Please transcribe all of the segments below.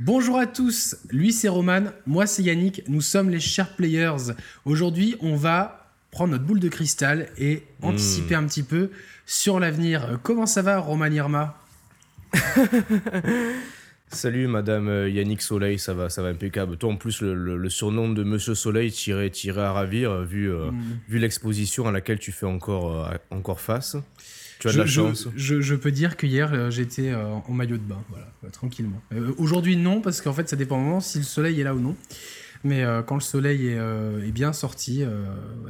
Bonjour à tous, lui c'est Roman, moi c'est Yannick, nous sommes les chers players. Aujourd'hui on va prendre notre boule de cristal et anticiper un petit peu sur l'avenir. Comment ça va Roman Irma Salut Madame euh, Yannick Soleil, ça va, ça va impeccable. Toi en plus le, le- le surnom de Monsieur Soleil tirait à ravir euh, vu, euh, vu l'exposition à laquelle tu fais encore, euh, encore face. Tu as de je, la je- chance. Je, je peux dire que hier euh, j'étais euh, en maillot de bain, voilà, euh, tranquillement. Euh, Aujourd'hui non, parce qu'en fait ça dépend vraiment si le soleil est là ou non. Mais euh, quand le soleil est, euh, est bien sorti,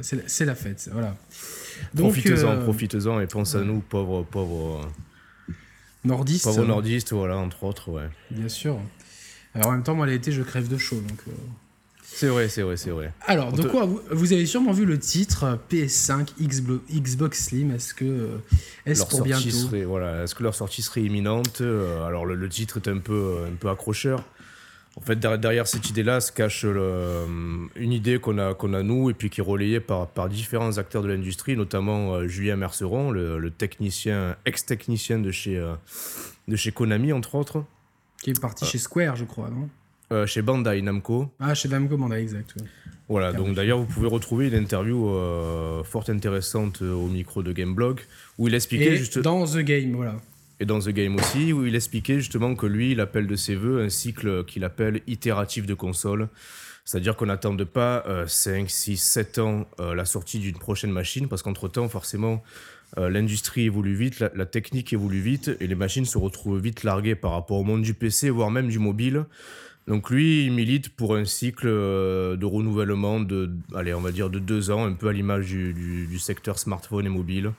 c'est la- fête, voilà. Profitez-en, profitez-en et pense à nous, pauvres, pauvres, Nordiste, pauvres nordistes, voilà, entre autres, ouais. bien sûr. Alors en même temps, moi l'été je crève de chaud, donc... C'est vrai, c'est vrai, c'est vrai. Alors, te- quoi vous, vous avez sûrement vu le titre euh, PS5 Xblo- Xbox Slim. Est-ce que euh, est-ce Leur pour bientôt serait, voilà, est-ce que leur sortie serait imminente Euh, Alors le, le titre est un peu, un peu accrocheur. En fait, derrière, cette idée-là se cache le- une idée qu'on a, qu'on a nous et puis qui est relayée par, par différents acteurs de l'industrie, notamment Julien Merceron, le, le technicien, ex-technicien de chez, de chez Konami, entre autres, Qui est parti chez Square, je crois, non? Euh, chez Bandai Namco. Ah, chez Namco Bandai, exact. ouais. Voilà, donc d'ailleurs, vous pouvez retrouver une interview euh, fort intéressante euh, au micro de Gameblog où il expliquait Et juste. dans The Game, voilà. et dans The Game aussi, où il expliquait justement que lui, il appelle de ses voeux un cycle qu'il appelle itératif de console. C'est-à-dire qu'on n'attende pas euh, 5, 6, 7 ans euh, la sortie d'une prochaine machine, parce qu'entre-temps, forcément, euh, l'industrie évolue vite, la, la technique évolue vite, et les machines se retrouvent vite larguées par rapport au monde du PC, voire même du mobile. Donc lui, il milite pour un cycle euh, de renouvellement de, allez, on va dire de deux ans, un peu à l'image du, du- du secteur smartphone et mobile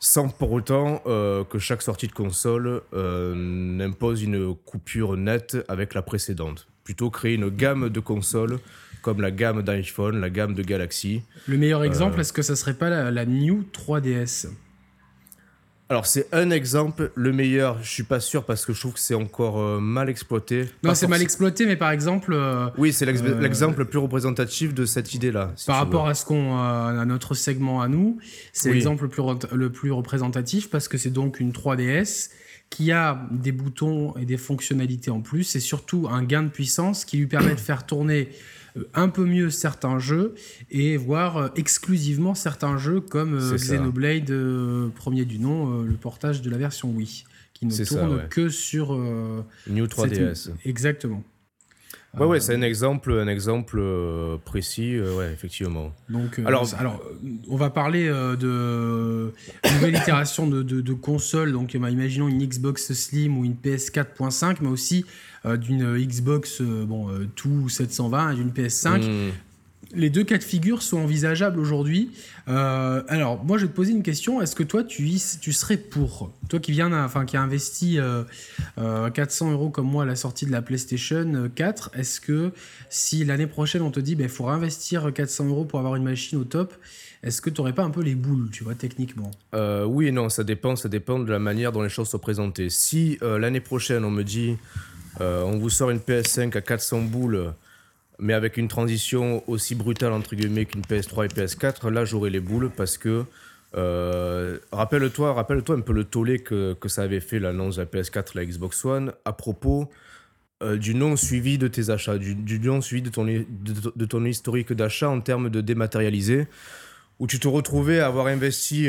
sans pour autant euh, que chaque sortie de console euh, n'impose une coupure nette avec la précédente. Plutôt créer une gamme de consoles comme la gamme d'iPhone, la gamme de Galaxy. Le Euh. meilleur exemple, est-ce que ça serait pas la, la New 3DS Alors c'est un exemple, le meilleur, je suis pas sûr parce que je trouve que c'est encore euh, mal exploité. Non, c'est mal exploité, mais par exemple, euh, Oui, c'est Euh, l'exemple le plus représentatif de cette idée-là. si par rapport veux. à ce qu'on à notre segment à nous, c'est Oui. l'exemple le plus, le plus représentatif parce que c'est donc une 3DS qui a des boutons et des fonctionnalités en plus et surtout un gain de puissance qui lui permet de faire tourner un peu mieux certains jeux et voire euh, exclusivement certains jeux comme euh. Xenoblade euh, premier du nom, le portage de la version Wii qui ne ça, tourne ouais. que sur New cette- 3DS. Exactement. Ouais, ouais, c'est un exemple, un exemple précis, ouais, effectivement. Donc, euh, Alors- alors, on va parler euh, de nouvelle itération de, de, de consoles. Donc, bah, imaginons une Xbox Slim ou une PS4.5, mais aussi d'une Xbox euh, bon, euh, 2 720 et d'une PS5. Hmm. Les deux cas de figure sont envisageables aujourd'hui. Euh, alors, moi, je vais te poser une question. Est-ce que toi, tu, tu serais pour? Toi qui viens, enfin, qui a investi euh, euh, 400 euros comme moi à la sortie de la PlayStation 4, est-ce que si l'année prochaine on te dit, il faut réinvestir 400 euros pour avoir une machine au top, est-ce que tu n'aurais pas un peu les boules, tu vois, techniquement? Euh, oui et non, ça dépend, ça dépend de la manière dont les choses sont présentées. Si euh, l'année prochaine on me dit euh, on vous sort une PS5 à 400 boules, mais avec une transition aussi brutale entre guillemets qu'une PS3 et PS4, là j'aurai les boules parce que euh, rappelle-toi, rappelle-toi un peu le tollé que, que ça avait fait l'annonce de la PS4 et la Xbox One à propos euh, du non suivi de tes achats, du, non suivi de ton, de, ton historique d'achat en termes de dématérialisé où tu te retrouvais à avoir investi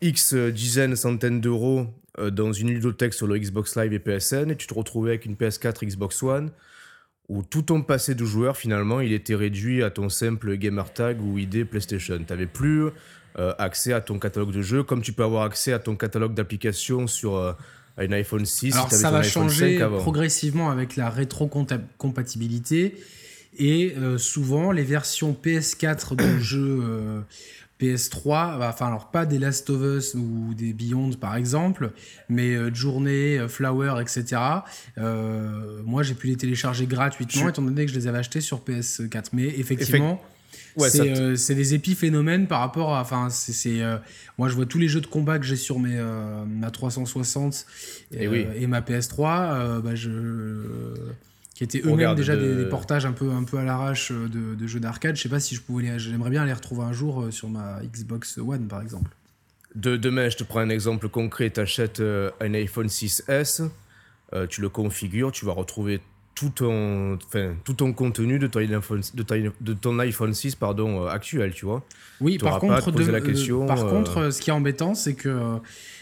X dizaines, centaines d'euros dans une ludothèque sur le Xbox Live et PSN, et tu te retrouvais avec une PS4 Xbox One, où tout ton passé de joueur, finalement, il était réduit à ton simple gamer tag ou ID PlayStation. Tu n'avais plus euh, accès à ton catalogue de jeux, comme tu peux avoir accès à ton catalogue d'applications sur euh, un iPhone 6. Alors, si ça va changer 5 avant. progressivement avec la rétrocompatibilité. Et euh, souvent, les versions PS4 de jeux euh, PS3, bah, enfin, alors pas des Last of Us ou des Beyond par exemple, mais euh, Journée, euh, Flower, etc. euh, moi, j'ai pu les télécharger gratuitement Je- étant donné que je les avais achetés sur PS4. Mais effectivement. Ouais, c'est euh, c'est des épiphénomènes par rapport à. Enfin, c'est. euh, moi, je vois tous les jeux de combat que j'ai sur mes, euh, ma 360 et, Eh oui. et ma PS3, euh, bah, je, qui étaient eux-mêmes déjà de- des, des portages un peu, un peu à l'arrache euh, de, de jeux d'arcade. Je sais pas si je pouvais les. J'aimerais bien les retrouver un jour euh, sur ma Xbox One, par exemple. De, demain, je te prends un exemple concret. Tu achètes un iPhone 6S, euh, tu le configures, tu vas retrouver tout ton, enfin, tout ton contenu de ton iPhone, de, de ton iPhone 6 pardon, euh, actuel, tu vois. Oui, par contre, de, la question, par euh, contre, ce qui est embêtant, c'est que,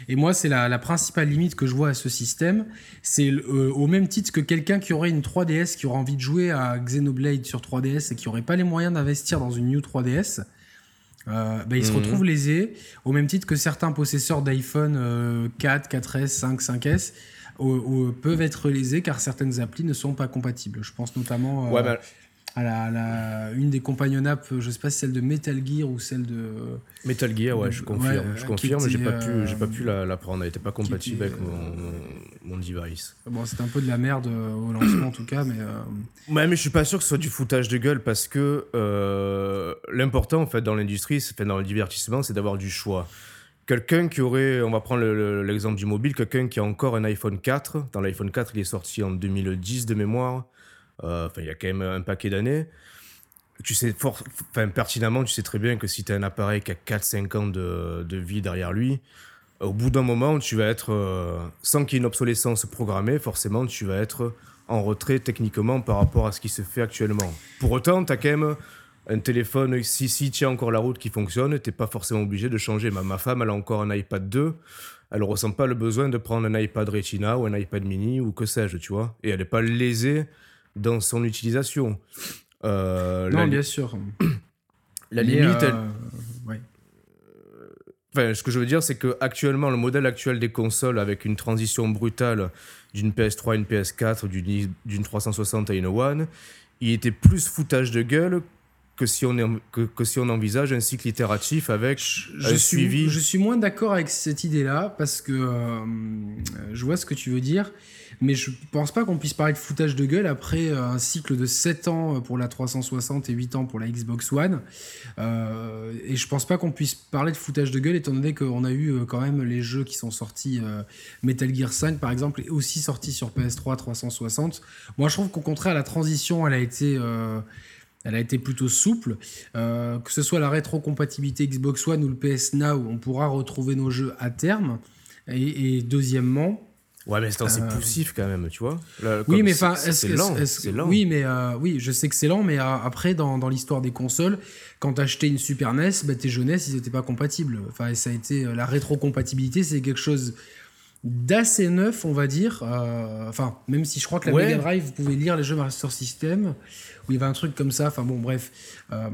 et moi, c'est la, la, principale limite que je vois à ce système, c'est au même titre que quelqu'un qui aurait une 3DS, qui aurait envie de jouer à Xenoblade sur 3DS et qui n'aurait pas les moyens d'investir dans une New 3DS. bah, il se mhm. retrouve lésé, au même titre que certains possesseurs d'iPhone 4, 4S, 5, 5S, peuvent être lésés car certaines applis ne sont pas compatibles. Je pense notamment euh, à la, une des companion apps, je sais pas si celle de Metal Gear ou celle de. Metal Gear, ouais, je confirme. je confirme, j'ai pas pu, j'ai pas pu la, la prendre. Elle n'était pas compatible avec mon, device. Bon, c'était un peu de la merde euh, au lancement en tout cas, mais. Euh, ouais, mais je suis pas sûr que ce soit du foutage de gueule parce que l'important en fait dans l'industrie, c'est dans le divertissement, c'est d'avoir du choix. Quelqu'un qui aurait, on va prendre l'exemple du mobile, quelqu'un qui a encore un iPhone 4, dans l'iPhone 4 il est sorti en 2010 de mémoire, euh, il y a quand même un paquet d'années, tu sais fort, enfin, pertinemment, tu sais très bien que si tu as un appareil qui a 4-5 ans de, de, vie derrière lui, au bout d'un moment, tu vas être, euh, sans qu'il y ait une obsolescence programmée, forcément, tu vas être en retrait techniquement par rapport à ce qui se fait actuellement. Pour autant, tu as quand même un téléphone, si, si tient encore la route qui fonctionne, t'es pas forcément obligé de changer. Ma, ma femme, elle a encore un iPad 2. Elle ressent pas le besoin de prendre un iPad Retina ou un iPad mini ou que sais-je, tu vois. Et elle n'est pas lésée dans son utilisation. Euh, non, bien sûr. La limite, euh, Enfin, ce que je veux dire, c'est que actuellement, le modèle actuel des consoles, avec une transition brutale d'une PS3 à une PS4, d'une 360 à une One, il était plus foutage de gueule que si on, est, que, si on envisage un cycle itératif avec je, un suivi. Je suis moins d'accord avec cette idée-là parce que euh, je vois ce que tu veux dire, mais je pense pas qu'on puisse parler de foutage de gueule après euh, un cycle de 7 ans pour la 360 et 8 ans pour la Xbox One. Euh, et je pense pas qu'on puisse parler de foutage de gueule étant donné qu'on a eu quand même les jeux qui sont sortis. Metal Gear 5 par exemple est aussi sorti sur PS3 360. Moi je trouve qu'au contraire la transition elle a été elle a été plutôt souple. Euh, que ce soit la rétrocompatibilité Xbox One ou le PS Now, on pourra retrouver nos jeux à terme. Et, deuxièmement, Ouais, mais c'est euh, poussif quand même, tu vois. oui, mais enfin, c'est lent, lent, Oui, mais euh, oui, je sais que c'est lent, mais après, dans, dans l'histoire des consoles, quand t'achetais une Super NES, bah, tes jeux NES, ils n'étaient pas compatibles. Enfin, ça a été la rétrocompatibilité, c'est quelque chose d'assez neuf, on va dire. enfin, même si je crois que la Mega Drive, vous pouvez lire les jeux Master System où il y avait un truc comme ça. Enfin bon, bref. Euh,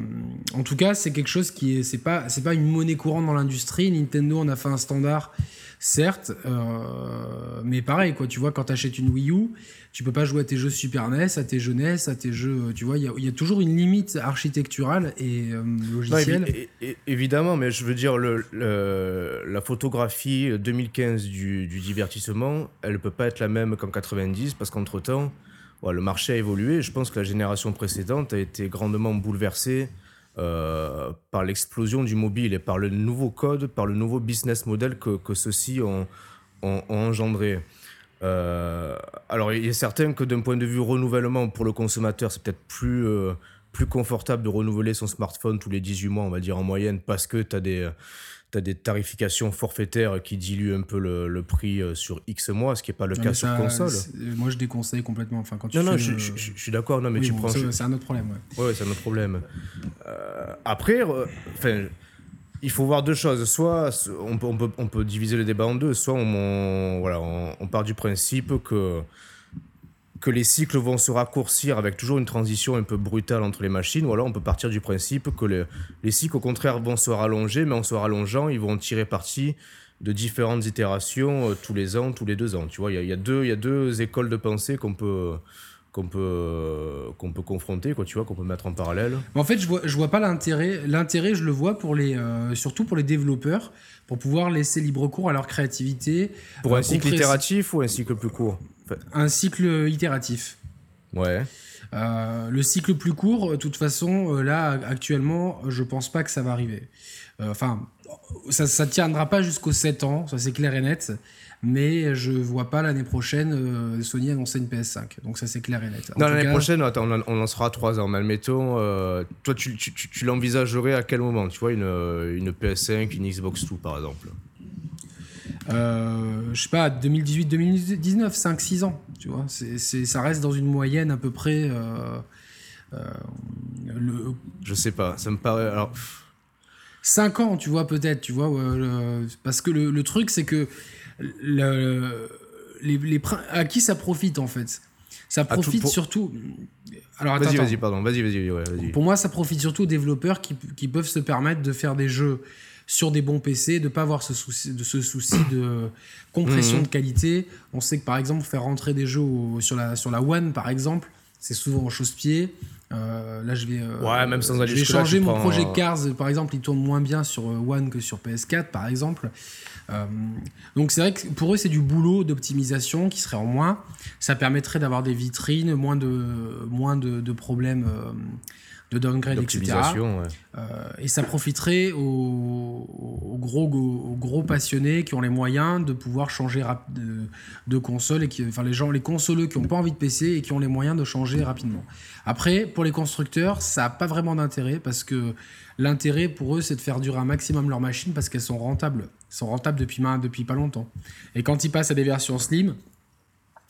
en tout cas, c'est quelque chose qui est, c'est pas, c'est pas une monnaie courante dans l'industrie. Nintendo en a fait un standard, certes, euh, mais pareil quoi. Tu vois, quand tu achètes une Wii U, tu peux pas jouer à tes jeux Super NES, à tes jeux NES, à tes jeux. Tu vois, il y, a toujours une limite architecturale et euh, logicielle. évidemment, mais je veux dire, le, la photographie 2015 du, du divertissement, elle peut pas être la même qu'en 90 parce qu'entre temps le marché a évolué. Je pense que la génération précédente a été grandement bouleversée euh, par l'explosion du mobile et par le nouveau code, par le nouveau business model que, ceux-ci ont, engendré. Euh, alors, il est certain que d'un point de vue renouvellement pour le consommateur, c'est peut-être plus, euh, plus confortable de renouveler son smartphone tous les 18 mois, on va dire en moyenne, parce que tu as des tu as des tarifications forfaitaires qui diluent un peu le, prix euh, sur X mois, ce qui n'est pas le cas sur console. Moi, je déconseille complètement. Enfin, quand tu non, non, je, suis d'accord. Non, mais tu prends. C'est un autre problème. Ouais, ouais c'est un autre problème. Euh, après, enfin. il faut voir deux choses. Soit on peut, on peut, on peut, diviser le débat en deux. Soit on, voilà, on part du principe que que les cycles vont se raccourcir avec toujours une transition un peu brutale entre les machines, ou alors on peut partir du principe que les, les cycles au contraire vont se rallonger, mais en se rallongeant, ils vont tirer parti de différentes itérations euh, tous les ans, tous les deux ans. Tu vois, il y, a, deux, y a deux écoles de pensée qu'on peut qu'on peut qu'on peut confronter quoi tu vois qu'on peut mettre en parallèle en fait je vois je vois pas l'intérêt l'intérêt je le vois pour les euh, surtout pour les développeurs pour pouvoir laisser libre cours à leur créativité pour un euh, cycle itératif ou un cycle plus court? Un cycle itératif. Ouais. Euh, le cycle plus court, de toute façon, là, actuellement, je pense pas que ça va arriver. Euh, enfin, ça ne tiendra pas jusqu'aux 7 ans, ça c'est clair et net. Mais je vois pas l'année prochaine Sony annoncer une PS5. Donc ça c'est clair et net. non, l'année prochaine, attends, on, en sera 3 ans. Mais admettons, toi, tu, tu, tu l'envisagerais à quel moment Tu vois, une, une PS5, une Xbox 2 par exemple? Euh, je sais pas, 2018-2019, 5-6 ans, tu vois. C'est, ça reste dans une moyenne à peu près. Euh, le... Je sais pas, ça me paraît. Alors... 5 ans, tu vois, peut-être, tu vois. parce que le, truc, c'est que. Le, les, les, à qui ça profite, en fait? Ça profite surtout. Alors, vas-y, vas-y, pardon, vas-y, vas-y. vas pour moi, ça profite surtout aux développeurs qui, qui peuvent se permettre de faire des jeux sur des bons PC, de pas avoir ce souci de, ce souci de compression mhm. de qualité. On sait que par exemple, faire rentrer des jeux sur, la, sur la One, par exemple, c'est souvent en chausse-pied. Euh, là, je vais, euh, ouais, même sans aller je vais changer mon projet Cars. Par exemple, il tourne moins bien sur euh, One que sur PS4, par exemple. donc, c'est vrai que pour eux, c'est du boulot d'optimisation qui serait en moins. Ça permettrait d'avoir des vitrines, moins de, moins de, de problèmes de downgrade, etc. Euh, et ça profiterait aux, gros, gros passionnés qui ont les moyens de pouvoir changer de, de, console, et qui, enfin les gens, les consoleux qui n'ont pas envie de PC et qui ont les moyens de changer rapidement. Après, pour les constructeurs, ça n'a pas vraiment d'intérêt parce que l'intérêt pour eux, c'est de faire durer un maximum leurs machines parce qu'elles sont rentables. Elles sont rentables depuis, depuis pas longtemps. Et quand ils passent à des versions slim,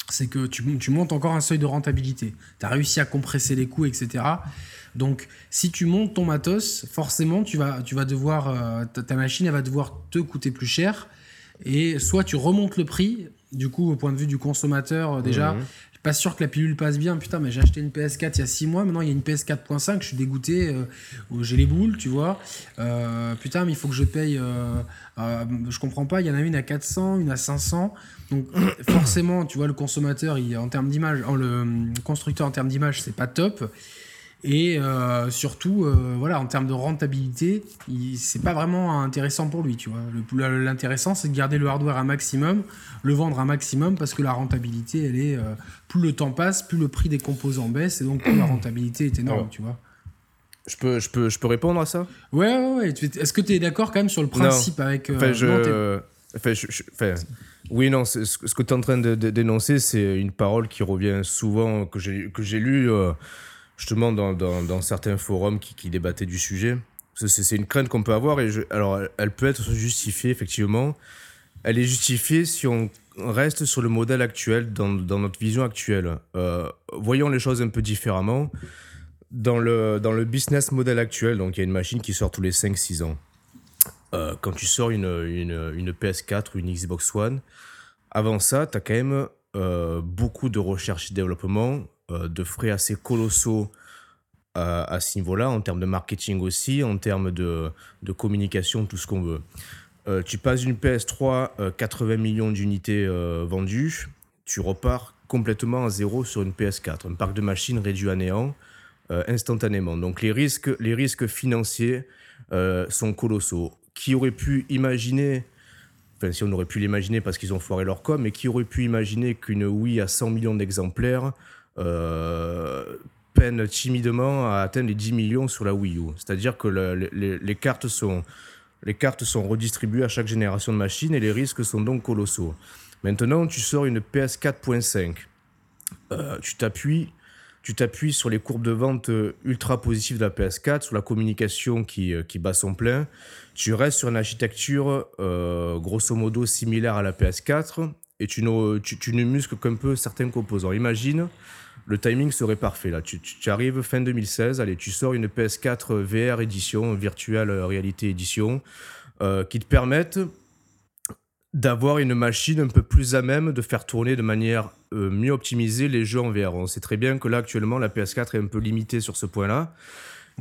c'est que tu, tu, montes encore un seuil de rentabilité. Tu as réussi à compresser les coûts, etc. Donc, si tu montes ton matos, forcément, tu vas, tu vas devoir, euh, ta, machine, elle va devoir te coûter plus cher. Et soit tu remontes le prix, du coup, au point de vue du consommateur, euh, déjà, mmh. pas sûr que la pilule passe bien. Putain, mais j'ai acheté une PS4 il y a 6 mois, maintenant il y a une PS4.5, je suis dégoûté, euh, j'ai les boules, tu vois. putain, mais il faut que je paye. je comprends pas, il y en a une à 400, une à 500. Donc, forcément, tu vois, le consommateur, il, en termes d'image, le constructeur en termes d'image, c'est pas top. Et euh, surtout, euh, voilà, en termes de rentabilité, c'est pas vraiment intéressant pour lui, tu vois. L'intéressant, c'est de garder le hardware un maximum, le vendre un maximum, parce que la rentabilité, elle est. Euh, plus le temps passe, plus le prix des composants baisse, et donc plus la rentabilité est énorme, tu vois. Je peux, je, peux, je peux répondre à ça? Ouais, ouais, ouais. Est-ce que tu es d'accord quand même sur le principe avec. Enfin, je... Enfin, je, oui, non, ce, que tu es en train de, dénoncer, c'est une parole qui revient souvent, que j'ai lue justement dans, dans, certains forums qui, débattaient du sujet. C'est une crainte qu'on peut avoir et alors elle peut être justifiée effectivement. Elle est justifiée si on reste sur le modèle actuel, dans, dans notre vision actuelle. Euh, voyons les choses un peu différemment. Dans le, dans business model actuel, donc il y a une machine qui sort tous les 5-6 ans. Euh, quand tu sors une, une, une, PS4 ou une Xbox One, avant ça, tu as quand même euh, beaucoup de recherche et développement, de frais assez colossaux euh, à, ce niveau-là, en termes de marketing aussi, en termes de, communication, tout ce qu'on veut. Euh, tu passes d'une PS3, 80 millions d'unités vendues, tu repars complètement à zéro sur une PS4. Un parc de machines réduit à néant instantanément. Donc les risques, les risques financiers sont colossaux. Qui aurait pu imaginer Enfin, si on aurait pu l'imaginer parce qu'ils ont foiré leur com, mais qui aurait pu imaginer qu'une Wii à 100 millions d'exemplaires euh, peine timidement à atteindre les 10 millions sur la Wii U. C'est-à-dire que les, cartes sont, les cartes sont redistribuées à chaque génération de machines et les risques sont donc colossaux. Maintenant, tu sors une PS 4.5. Euh, tu t'appuies tu t'appuies sur les courbes de vente ultra positives de la PS4, sur la communication qui, euh, qui bat son plein. Tu restes sur une architecture grosso modo similaire à la PS4 et tu ne, tu, tu ne muscles qu'un peu certains composants. Imagine le timing serait parfait. Là, tu, arrives fin 2016, allez, tu sors une PS4 VR édition, virtuelle réalité édition, euh, qui te permettent d'avoir une machine un peu plus à même de faire tourner de manière euh, mieux optimisée les jeux en VR. On sait très bien que là, actuellement, la PS4 est un peu limitée sur ce point-là.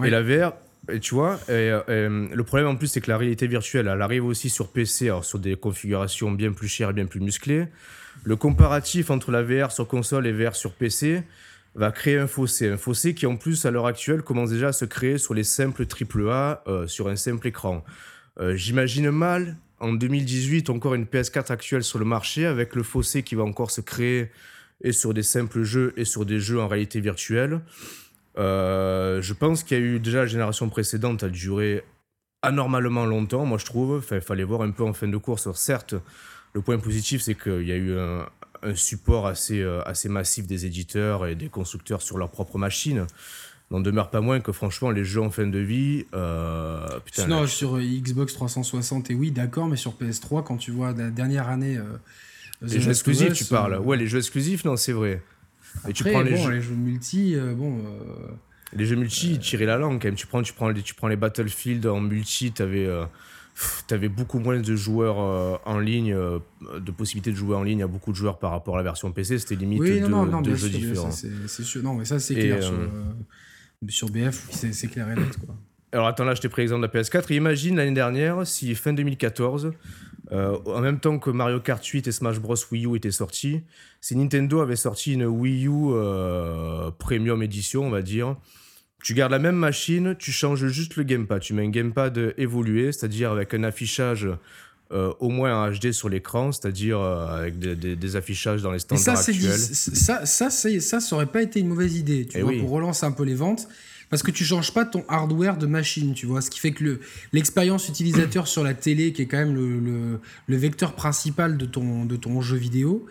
Et la VR, et tu vois, euh, le problème en plus, c'est que la réalité virtuelle, elle arrive aussi sur PC, alors sur des configurations bien plus chères et bien plus musclées. Le comparatif entre la VR sur console et VR sur PC va créer un fossé. Un fossé qui, en plus, à l'heure actuelle, commence déjà à se créer sur les simples AAA, euh, sur un simple écran. Euh, j'imagine mal, en 2018, encore une PS4 actuelle sur le marché, avec le fossé qui va encore se créer et sur des simples jeux et sur des jeux en réalité virtuelle. Euh, je pense qu'il y a eu déjà la génération précédente a duré anormalement longtemps, moi je trouve. Il fallait voir un peu en fin de course. certes, le point positif, c'est qu'il y a eu un, support assez, euh, assez massif des éditeurs et des constructeurs sur leurs propres machines. n'en demeure pas moins que franchement, les jeux en fin de vie. Euh, putain, non, là, sur euh, Xbox 360, et oui, d'accord, mais sur PS3, quand tu vois la dernière année. euh, The les jeux exclusifs, Us, tu parles. euh, Ouais, les jeux exclusifs, non, c'est vrai. Et tu après, les bon, jeux, les jeux multi, bon. les jeux multi, tirer la langue quand même. Tu prends, tu prends, les, tu prends les Battlefield en multi, t'avais. Pff, T'avais beaucoup moins de joueurs euh, en ligne, euh, de possibilités de jouer en ligne à beaucoup de joueurs par rapport à la version PC. C'était limite Oui, deux, non, non, jeux sûr, différents. c'est- sûr. Non, mais ça, c'est clair. Sur, euh, sur BF, c'est c'est clair et net, quoi. Alors attends, là je t'ai pris l'exemple de la PS4. Imagine l'année dernière si fin 2014, euh, en même temps que Mario Kart 8 et Smash Bros Wii U étaient sortis, si Nintendo avait sorti une Wii U euh, Premium Edition, on va dire, tu gardes la même machine, tu changes juste le gamepad. Tu mets un gamepad évolué, c'est-à-dire avec un affichage euh, au moins en HD sur l'écran, c'est-à-dire euh, avec des, des- des affichages dans les Et standards ça, actuels. ça, ça, ça, ça aurait pas été une mauvaise idée, tu Eh vois, oui. pour relancer un peu les ventes. Parce que tu changes pas ton hardware de machine, tu vois. Ce qui fait que le- l'expérience utilisateur sur la télé, qui est quand même le, le- le vecteur principal de ton, de ton jeu vidéo,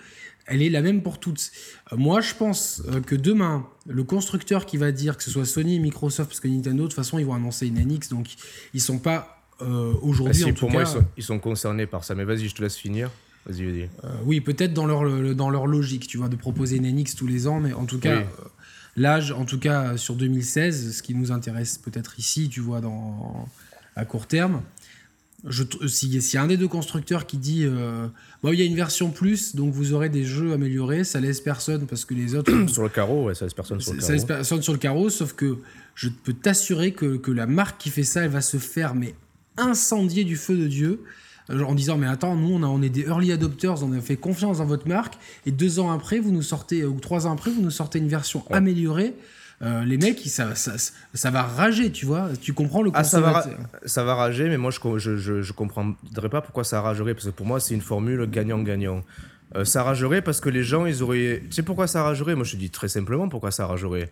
elle est la même pour toutes. Euh, moi, je pense euh, que demain, le constructeur qui va dire, que ce soit Sony, Microsoft, parce que Nintendo, de toute façon, ils vont annoncer une NX, donc ils sont pas euh, Ah, aujourd'hui, si, en pour tout moi, cas, ils sont, ils sont concernés par ça. Mais vas-y, je te laisse finir. Vas-y, vas-y. euh, oui, peut-être dans leur, le- dans leur logique, tu vois, de proposer une NX tous les ans, mais en tout cas, Oui. euh, l'âge, en tout cas sur 2016, ce qui nous intéresse peut-être ici, tu vois, dans, à court terme, je, tr- si- s'il y a un des deux constructeurs qui dit, euh, bon, il y a une version plus, donc vous aurez des jeux améliorés, ça laisse personne parce que les autres. Sur le carreau, ouais, ça laisse personne sur le Ça carreau. laisse personne sur le carreau, sauf que je peux t'assurer que, que la marque qui fait ça, elle va se faire mais incendier du feu de Dieu. euh, En disant, mais attends, nous, on, a, on est des early adopters, on a fait confiance dans votre marque, et deux ans après, vous nous sortez, ou trois ans après, vous nous sortez une version améliorée. Euh, les mecs, ça, ça, ça va rager, tu vois. Tu comprends le Ah, ça va, consommateur. ra- ça va rager, mais moi je, je, comprendrais pas pourquoi ça ragerait, parce que pour moi c'est une formule gagnant-gagnant. Euh, ça ragerait parce que les gens, ils auraient. Tu sais pourquoi ça ragerait Moi je te dis très simplement pourquoi ça ragerait.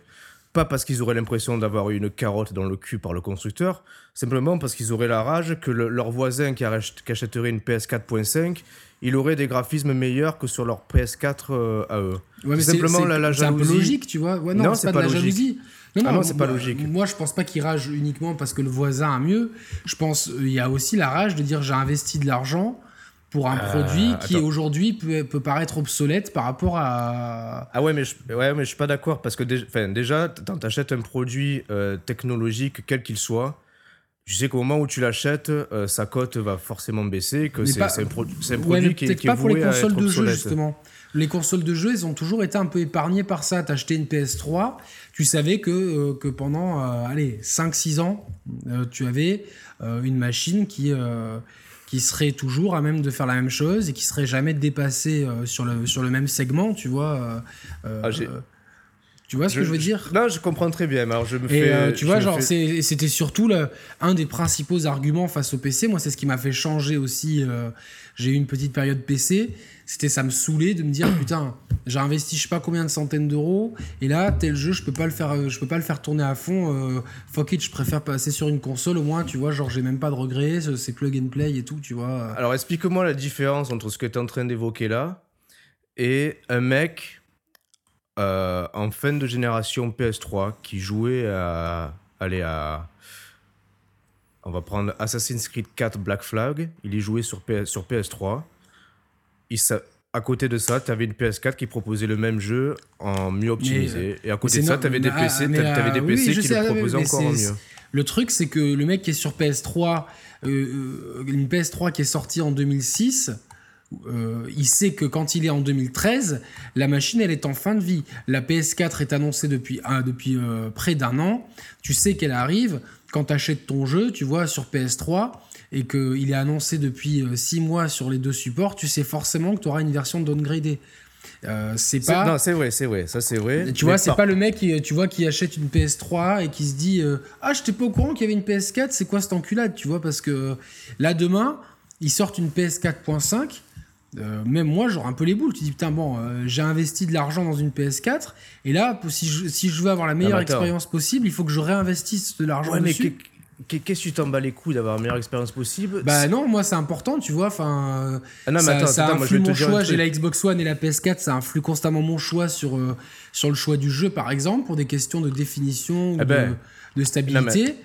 Pas parce qu'ils auraient l'impression d'avoir eu une carotte dans le cul par le constructeur, simplement parce qu'ils auraient la rage que le- leur voisin qui achèterait une PS4.5, il aurait des graphismes meilleurs que sur leur PS4 euh, à eux. Ouais, mais simplement la- la c'est un peu jalousie. logique, tu vois. Ouais, non, Non, c'est pas, pas de la logique. jalousie. Non, Ah non, c'est pas logique. Moi, je pense pas qu'il rage uniquement parce que le voisin a mieux. Je pense euh, il y a aussi la rage de dire j'ai investi de l'argent pour un Euh, produit qui aujourd'hui peut, peut paraître obsolète par rapport à. Ah ouais, mais je, ouais, mais je suis pas d'accord parce que déjà, déjà quand tu achètes un produit euh, technologique, quel qu'il soit, tu sais qu'au moment où tu l'achètes, euh, sa cote va forcément baisser, que c'est un, pro- un produit qui, est- qui est pas pour les consoles de jeu justement. Les consoles de jeu, elles ont toujours été un peu épargnées par ça. T'as acheté une PS3, tu savais que, euh, que pendant euh, allez, 5-6 ans, tu avais une machine qui, qui serait toujours à même de faire la même chose et qui serait jamais dépassée sur, le, sur le même segment, tu vois. Ah, tu vois ce que je veux dire? Non, je comprends très bien. Alors je me et fais. euh, tu vois, genre, fais- c'était surtout le, un des principaux arguments face au PC. Moi, c'est ce qui m'a fait changer aussi. euh, j'ai eu une petite période PC. C'était ça me saoulait de me dire putain, j'ai investi je sais pas combien de centaines d'euros et là tel jeu je peux pas le faire, euh, je peux pas le faire tourner à fond. euh, fuck it, je préfère passer sur une console au moins. Tu vois, genre j'ai même pas de regrets, c'est- c'est plug and play et tout. Tu vois. Alors explique-moi la différence entre ce que tu es en train d'évoquer là et un mec euh, en fin de génération PS3 qui jouait à. Allez, à. On va prendre Assassin's Creed 4 Black Flag. Il y jouait sur, PS, sur PS3. Il À côté de ça, tu avais une PS4 qui proposait le même jeu en mieux optimisé. Et à côté de ça, tu avais des ah, PC, des euh, oui, qui sais, le proposaient encore en mieux. Le truc, c'est que le mec qui est sur PS3, euh, euh, une PS3 qui est sortie en 2006, euh, il sait que quand il est en 2013, la machine, elle est en fin de vie. La PS4 est annoncée depuis, ah, depuis euh, près d'un an. Tu sais qu'elle arrive. Quand tu achètes ton jeu, tu vois, sur PS3, et qu'il est annoncé depuis 6 mois sur les deux supports, tu sais forcément que tu auras une version downgradée. Euh, c'est pas... Non, c'est vrai, c'est vrai. Ça, c'est vrai. Tu vois, c'est pas le mec qui, tu vois, qui achète une PS3 et qui se dit euh, Ah, j'étais pas au courant qu'il y avait une PS4, c'est quoi cette enculade Tu vois, parce que euh, là, demain, ils sortent une PS4.5. euh, même moi, j'aurais un peu les boules. Tu dis Putain, bon, euh, j'ai investi de l'argent dans une PS4. Et là, si je, si je veux avoir la meilleure expérience possible, il faut que je réinvestisse de l'argent Ouais, mais dessus. que- qu'est-ce que tu t'en bats les couilles d'avoir la meilleure expérience possible? Bah non, moi c'est important, tu vois. Enfin, Ah non, mais ça, attends, ça attends, moi, je influe vais te mon dire choix. J'ai la Xbox One et la PS4, ça influe constamment mon choix sur, euh, sur le choix du jeu, par exemple, pour des questions de définition, ou Eh ben, de, de stabilité.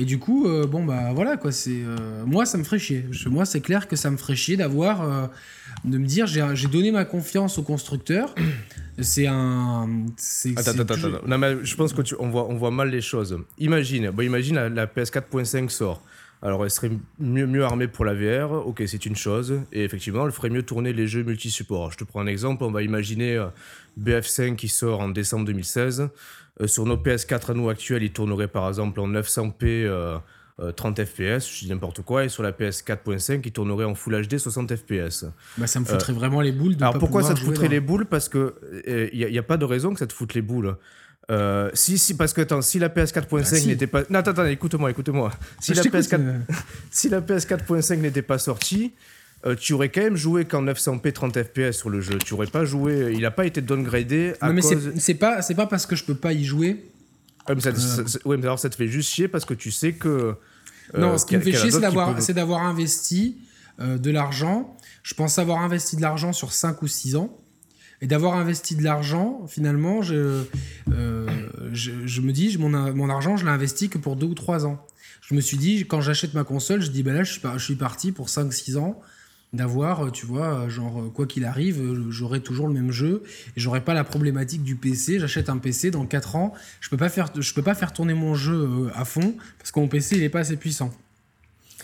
Et du coup, euh, bon bah voilà quoi. C'est euh, moi ça me ferait chier. Je- moi c'est clair que ça me ferait chier d'avoir euh, de me dire j'ai donné ma confiance au constructeur. C'est un. Attends, attends, attends. Non, mais je pense qu'on voit, on voit mal les choses. Imagine, bon, imagine la, la PS4.5 sort. Alors, elle serait mieux, mieux armée pour la VR. Ok, c'est une chose. Et effectivement, elle ferait mieux tourner les jeux multi-supports. Je te prends un exemple. On va imaginer euh, BF5 qui sort en décembre 2016. Euh, sur nos PS4 à nous actuels, il tournerait par exemple en 900p euh, euh, 30 fps, je dis n'importe quoi. Et sur la PS4.5, il tournerait en Full HD 60 fps. Bah, ça me foutrait vraiment les boules de Alors pas pourquoi ça te foutrait dans- les boules? Parce que il n'y a, pas de raison que ça te foute les boules. Euh, si, si, parce que attends, si la PS4.5 Bah, si. n'était pas. Non, attends, attends, écoute-moi, écoute-moi. Si, Je la t'écoute, PS4 euh. si la PS4.5 n'était pas sortie, euh, tu aurais quand même joué qu'en 900p 30 fps sur le jeu. Tu aurais pas joué. Il n'a pas été downgradé à Non mais c'est- cause. c'est pas c'est pas parce que je peux pas y jouer. Ouais, mais ça, ça- ça- ouais, mais alors ça te fait juste chier parce que tu sais que. euh, non, ce qui me fait chier, c'est d'avoir d'avoir investi euh, de l'argent. Je pense avoir investi de l'argent sur 5 ou 6 ans. Et d'avoir investi de l'argent, finalement, je, euh, je, je me dis, mon, mon argent, je l'ai investi que pour 2 ou 3 ans. Je me suis dit, quand j'achète ma console, je dis, bah là, je suis, par- je suis parti pour 5-6 ans d'avoir, euh, tu vois, euh, genre, euh, quoi qu'il arrive, j'aurai toujours le même jeu et j'aurai pas la problématique du PC. J'achète un PC dans 4 ans, je peux pas faire, je peux pas faire tourner mon jeu à fond parce que mon PC, il est pas assez puissant.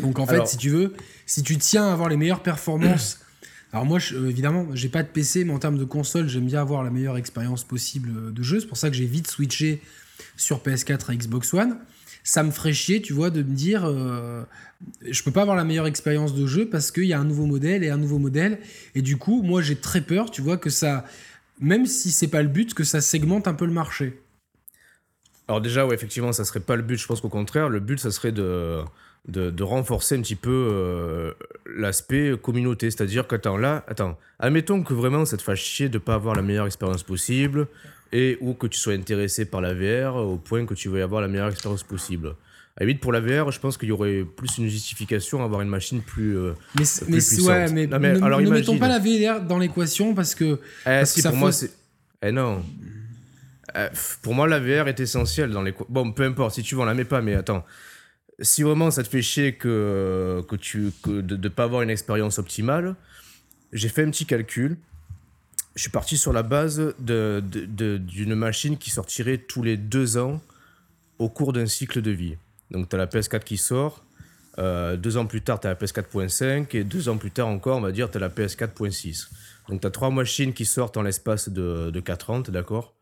Donc en fait, Alors- si tu veux, si tu tiens à avoir les meilleures performances, alors moi, je, évidemment, j'ai pas de PC, mais en termes de console, j'aime bien avoir la meilleure expérience possible de jeu. C'est pour ça que j'ai vite switché sur PS4 et Xbox One. Ça me ferait chier, tu vois, de me dire, euh, je peux pas avoir la meilleure expérience de jeu parce qu'il y a un nouveau modèle et un nouveau modèle. Et du coup, moi, j'ai très peur, tu vois, que ça, même si c'est pas le but, que ça segmente un peu le marché. Alors déjà, ouais, effectivement, ça serait pas le but. Je pense qu'au contraire, le but, ça serait de, de, renforcer un petit peu euh, l'aspect communauté. C'est-à-dire qu'attends, là, attends, admettons que vraiment ça te fasse chier de pas avoir la meilleure expérience possible et ou que tu sois intéressé par la VR au point que tu veuilles avoir la meilleure expérience possible. À la limite, pour la VR, je pense qu'il y aurait plus une justification à avoir une machine plus. euh, Mais, Plus mais puissante. ouais, mais, Non, mais ne, alors ne imagine. mettons pas la VR dans l'équation parce que Eh, Parce que ça pour moi, c'est. Eh non. Pff, pour moi, la VR est essentielle dans les. Bon, peu importe, si tu veux, on la met pas, mais attends. Si vraiment ça te fait chier que, que tu, que de ne pas avoir une expérience optimale, j'ai fait un petit calcul. Je suis parti sur la base d'une machine qui sortirait tous les deux ans au cours d'un cycle de vie. Donc, tu as la PS4 qui sort. euh, deux ans plus tard, tu as la PS4.5. Et deux ans plus tard encore, on va dire, tu as la PS4.6. Donc, tu as trois machines qui sortent en l'espace de, de 4 ans, d'accord?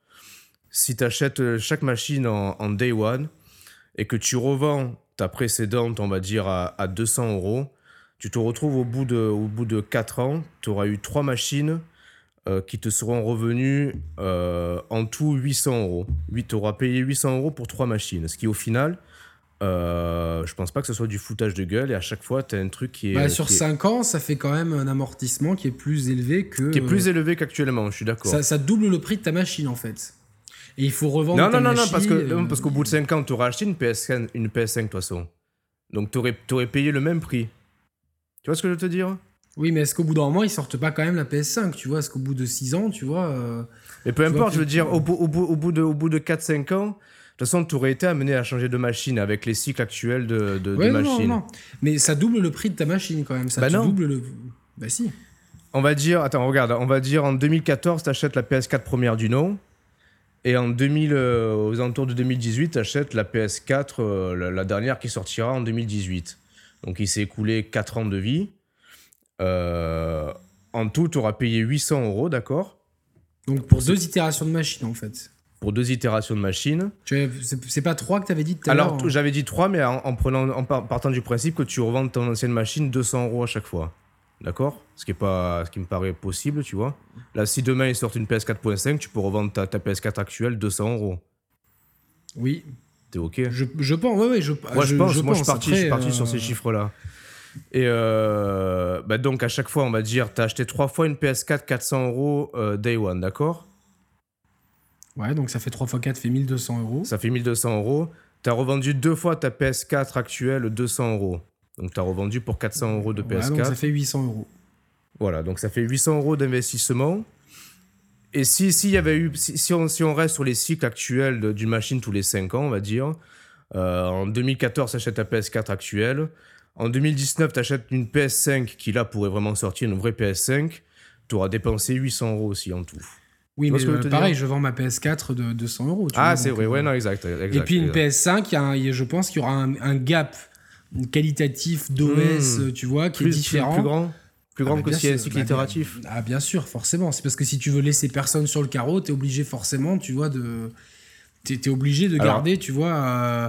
Si tu achètes chaque machine en, day one et que tu revends ta précédente, on va dire, à, à 200 euros, tu te retrouves au bout de, au bout de 4 ans, tu auras eu trois machines euh, qui te seront revenues euh, en tout 800 euros. Tu auras payé 800 euros pour trois machines, ce qui au final, euh, je pense pas que ce soit du foutage de gueule et à chaque fois, tu as un truc qui est, bah, sur qui est, 5 ans, ça fait quand même un amortissement qui est plus élevé que. qui est plus élevé qu'actuellement, je suis d'accord. ça, ça double le prix de ta machine en fait. Et il faut revendre Non, ta non, machine, parce que- euh, non, parce qu'au bout de 5 ans, tu auras acheté une PS5, une PS5 de toute façon. Donc tu aurais, payé le même prix. Tu vois ce que je veux te dire? Oui, mais est-ce qu'au bout d'un moment, ils sortent pas quand même la PS5 Tu vois, est-ce qu'au bout de 6 ans, tu vois. euh, Mais peu importe, je veux dire, au bout, au bout, au bout de, au bout de 4-5 ans, de toute façon, tu aurais été amené à changer de machine avec les cycles actuels de, de, de ouais, non, machines. non, non. Mais ça double le prix de ta machine quand même. Ça Bah non. double le. Bah si. On va dire, attends, regarde, on va dire en 2014, tu achètes la PS4 première du nom. Et en 2000, euh, aux alentours de 2018, tu achètes la PS4, euh, la, la dernière qui sortira en 2018. Donc il s'est écoulé 4 ans de vie. Euh, en tout, tu auras payé 800 euros, d'accord? Donc pour deux itérations de machine en fait. Pour deux itérations de machine. Tu C'est pas 3 que dit tout à l'heure. Alors, hein. j'avais dit 3, mais en, en prenant, en par- partant du principe que tu revends ton ancienne machine 200 euros à chaque fois. D'accord? Ce qui, est pas, ce qui me paraît possible, tu vois. Là, si demain ils sortent une PS4.5, tu peux revendre ta, ta PS4 actuelle 200 euros. Oui, T'es OK? Je, je pense. Ouais, ouais, je, Moi, je, pense, moi, je suis parti, je suis Après, parti sur euh, ces chiffres-là. Et euh, bah donc, à chaque fois, on va dire, t'as acheté trois fois une PS4 400 euros euh, day one, d'accord? Ouais, donc ça fait 3 x 4 fait 1200 euros. Ça fait 1200 euros. Tu as revendu deux fois ta PS4 actuelle 200 euros. Donc tu as revendu pour 400 euros de PS4. donc ça fait 800 euros. Voilà, donc ça fait 800 euros d'investissement. Et si, si, y avait eu, si, on, si on reste sur les cycles actuels d'une machine tous les 5 ans, on va dire, euh, en 2014, tu achètes ta PS4 actuelle. En 2019, tu achètes une PS5 qui là pourrait vraiment sortir, une vraie PS5. Tu auras dépensé 800 euros aussi en tout. Oui, mais euh, pareil, je vends ma PS4 de 200 euros. ah, c'est vrai, ouais, euh, non, exact, Et puis une PS5, je pense qu'il y aura un, gap qualitatif d'OS, hmm. tu vois, qui est différent. Plus grand plus grand ah, que si un cycle bah, itératif. Ah, bien sûr, forcément. C'est parce que si tu veux laisser personne sur le carreau, tu es obligé forcément, tu vois, de. Tu es, obligé de garder, tu vois. Euh,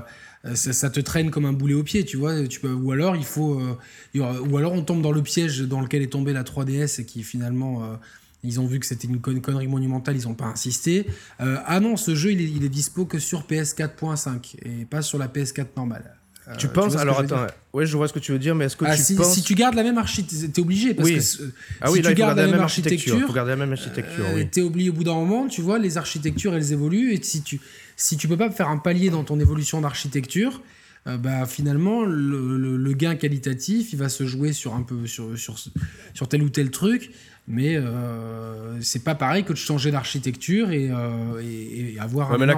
ça, te traîne comme un boulet au pied, tu vois. Tu peux, ou alors il faut, euh, ou alors on tombe dans le piège dans lequel est tombée la 3DS et qui finalement euh, ils ont vu que c'était une connerie monumentale, ils n'ont pas insisté. ah non, ce jeu il est, il est, dispo que sur PS4.5 et pas sur la PS4 normale. tu penses Alors attends, ouais, je vois ce que tu veux dire, mais est-ce que ah, tu si, penses si tu gardes la même architecture, t'es obligé parce oui. que ah si oui, tu gardes la, même architecture, faut garder la même architecture. Euh, T'es obligé au bout d'un moment, tu vois, les architectures elles évoluent et si tu si tu peux pas faire un palier dans ton évolution d'architecture, euh, bah, finalement, le, gain qualitatif, il va se jouer sur un peu sur, sur, sur tel ou tel truc, mais euh, c'est pas pareil que de changer d'architecture et, euh, et, avoir un là,